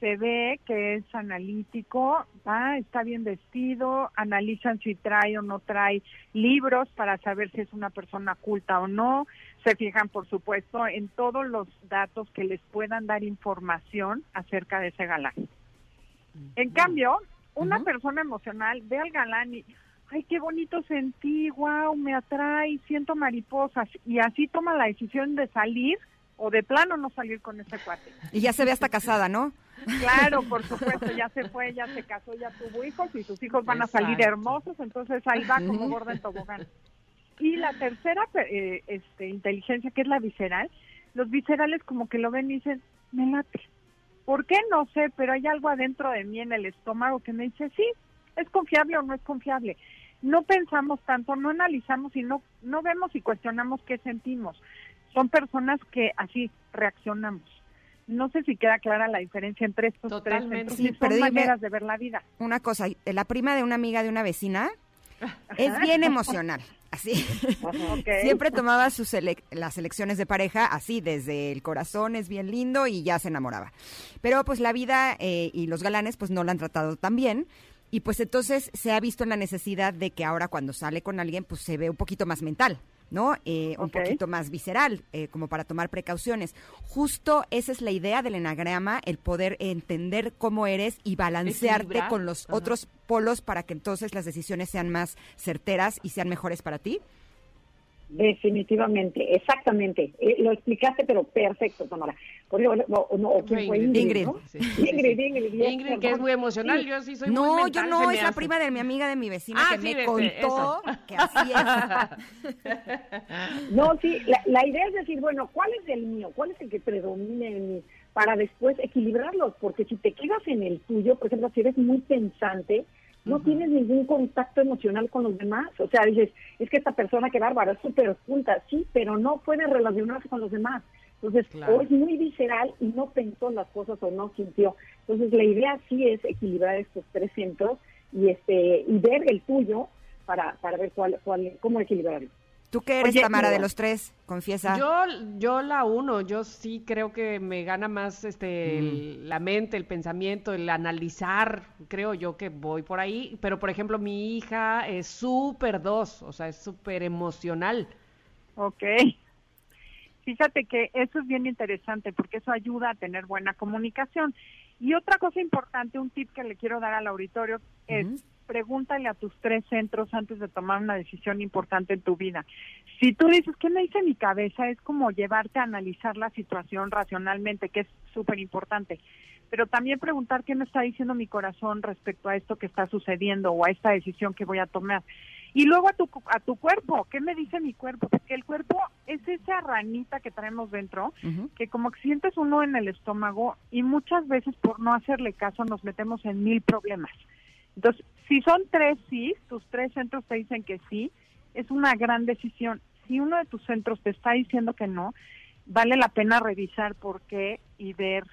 se ve que es analítico, ah, está bien vestido, analizan si trae o no trae libros para saber si es una persona culta o no, se fijan, por supuesto, en todos los datos que les puedan dar información acerca de ese galán. En cambio, una persona emocional ve al galán y, ay, qué bonito sentí, wow, me atrae, siento mariposas, y así toma la decisión de salir o de plano no salir con ese cuate. Y ya se ve hasta casada, ¿no? Claro, por supuesto, ya se fue, ya se casó, ya tuvo hijos y sus hijos van a salir hermosos, entonces ahí va como gorda en tobogán. Y la tercera eh, este, inteligencia, que es la visceral, los viscerales como que lo ven y dicen, me late. ¿Por qué? No sé, pero hay algo adentro de mí en el estómago que me dice, sí, es confiable o no es confiable. No pensamos tanto, no analizamos y no, no vemos y cuestionamos qué sentimos. Son personas que así reaccionamos. No sé si queda clara la diferencia entre estos Totalmente. tres. Sí, Entonces, pero son dime- maneras de ver la vida. Una cosa, la prima de una amiga de una vecina es bien emocional, así. Siempre tomaba sus las elecciones de pareja así, desde el corazón, es bien lindo y ya se enamoraba. Pero pues la vida eh, y los galanes pues no la han tratado tan bien. Y pues entonces se ha visto en la necesidad de que ahora cuando sale con alguien pues se ve un poquito más mental. ¿No? Eh, Un poquito más visceral, eh, como para tomar precauciones. Justo esa es la idea del enagrama, el poder entender cómo eres y balancearte Equilibrar. con los Ajá. otros polos para que entonces las decisiones sean más certeras y sean mejores para ti. Definitivamente, exactamente. Eh, lo explicaste, pero perfecto, Tamara. Porque, o, no, o quién fue Ingrid, Ingrid. ¿no? Sí. Ingrid, Ingrid, que es muy emocional, Sí. yo sí soy no, muy mental, yo no, es la hace. prima de mi amiga de mi vecina Ah, que sí, me contó eso. que así es. No, sí, la, la idea es decir, bueno, ¿cuál es el mío? ¿Cuál es el que predomina en mí? Para después equilibrarlos, porque si te quedas en el tuyo, por ejemplo, si eres muy pensante, no tienes ningún contacto emocional con los demás. O sea, dices, es que esta persona, que bárbara, es súper oculta, sí, pero no puede relacionarse con los demás. Entonces, Claro. o es muy visceral y no pensó las cosas o no sintió. Entonces, la idea sí es equilibrar estos tres centros y este y ver el tuyo para, para ver cuál, cuál, cómo equilibrarlo. ¿Tú qué eres, Oye, Tamara, de los tres? Confiesa. Yo, yo la uno, yo sí creo que me gana más este Mm. el- la mente, el pensamiento, el analizar, creo yo que voy por ahí, pero por ejemplo mi hija es súper dos, o sea, es súper emocional. Ok. Fíjate que eso es bien interesante porque eso ayuda a tener buena comunicación. Y otra cosa importante, un tip que le quiero dar al auditorio es pregúntale a tus tres centros antes de tomar una decisión importante en tu vida. Si tú dices, ¿qué me dice mi cabeza? Es como llevarte a analizar la situación racionalmente, que es súper importante. Pero también preguntar qué me está diciendo mi corazón respecto a esto que está sucediendo o a esta decisión que voy a tomar. Y luego a tu, a tu cuerpo, ¿qué me dice mi cuerpo? Porque el cuerpo es esa ranita que traemos dentro, que como que sientes uno en el estómago y muchas veces por no hacerle caso nos metemos en mil problemas. Entonces, si son tres sí, tus tres centros te dicen que sí, es una gran decisión. Si uno de tus centros te está diciendo que no, vale la pena revisar por qué y ver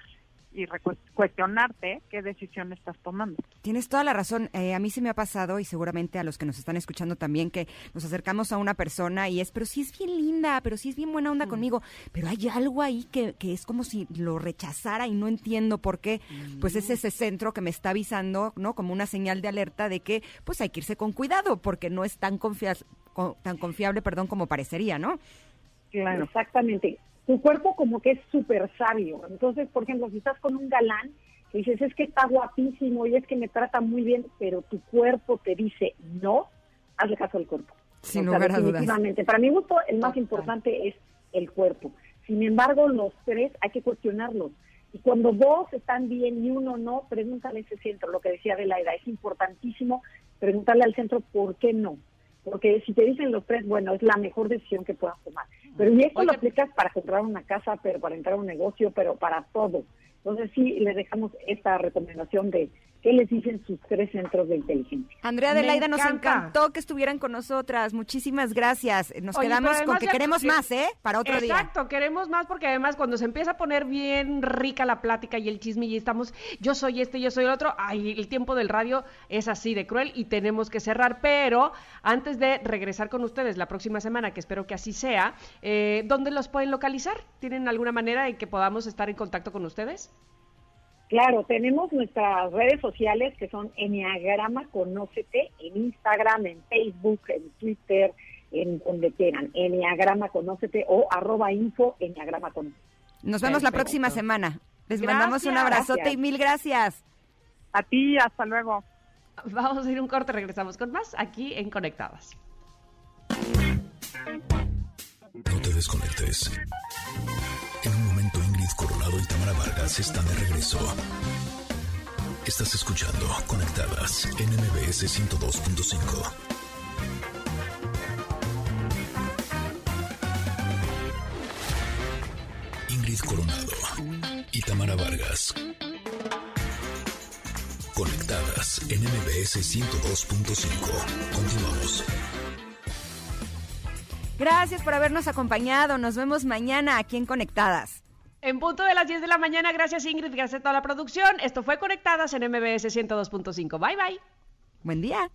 y cuestionarte qué decisión estás tomando. Tienes toda la razón. Eh, a mí se me ha pasado y seguramente a los que nos están escuchando también que nos acercamos a una persona y es, pero sí es bien linda, pero sí es bien buena onda conmigo, pero hay algo ahí que, que es como si lo rechazara y no entiendo por qué. Pues es ese centro que me está avisando, ¿no? Como una señal de alerta de que pues hay que irse con cuidado porque no es tan, confia- co- tan confiable, perdón, como parecería, ¿no? Claro. Exactamente. Tu cuerpo como que es súper sabio. Entonces, por ejemplo, si estás con un galán, que dices, es que está guapísimo y es que me trata muy bien, pero tu cuerpo te dice no, hazle caso al cuerpo. Sin O sea, lugar a dudas. Para mi gusto, el más importante es el cuerpo. Sin embargo, los tres hay que cuestionarlos. Y cuando dos están bien y uno no, pregúntale a ese centro, lo que decía Adelaida, es importantísimo preguntarle al centro por qué no. Porque si te dicen los tres, bueno, es la mejor decisión que puedas tomar. Pero y esto lo aplicas para comprar una casa, pero para entrar a un negocio, pero para todo. Entonces sí, les dejamos esta recomendación de qué les dicen sus tres centros de inteligencia. Andrea Adelaida, nos encantó que estuvieran con nosotras. Muchísimas gracias. Nos Oye, quedamos con que ya- queremos más, ¿eh? Para otro día. Exacto, queremos más porque además cuando se empieza a poner bien rica la plática y el chisme y estamos, yo soy este, yo soy el otro, ay, el tiempo del radio es así de cruel y tenemos que cerrar, pero antes de regresar con ustedes la próxima semana, que espero que así sea, eh, ¿dónde los pueden localizar? ¿Tienen alguna manera en que podamos estar en contacto con ustedes? Claro, tenemos nuestras redes sociales que son Enneagrama Conócete en Instagram, en Facebook, en Twitter, en donde quieran. Enneagrama Conócete o arroba info Enneagrama Conócete. Nos vemos la próxima semana. Les Gracias. mandamos un abrazote Gracias. y mil gracias. A ti, hasta luego. Vamos a ir un corte, regresamos con más aquí en Conectadas. No te desconectes. En Coronado y Tamara Vargas están de regreso. Estás escuchando Conectadas en MBS 102.5. Ingrid Coronado y Tamara Vargas. Conectadas en MBS 102.5. Continuamos. Gracias por habernos acompañado. Nos vemos mañana aquí en Conectadas. En punto de las 10 de la mañana, gracias Ingrid, gracias a toda la producción. Esto fue Conectadas en MBS 102.5. Bye bye. Buen día.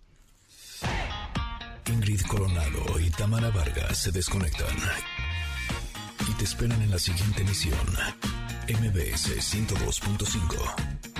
Ingrid Coronado y Tamara Vargas se desconectan. Y te esperan en la siguiente emisión. MBS 102.5.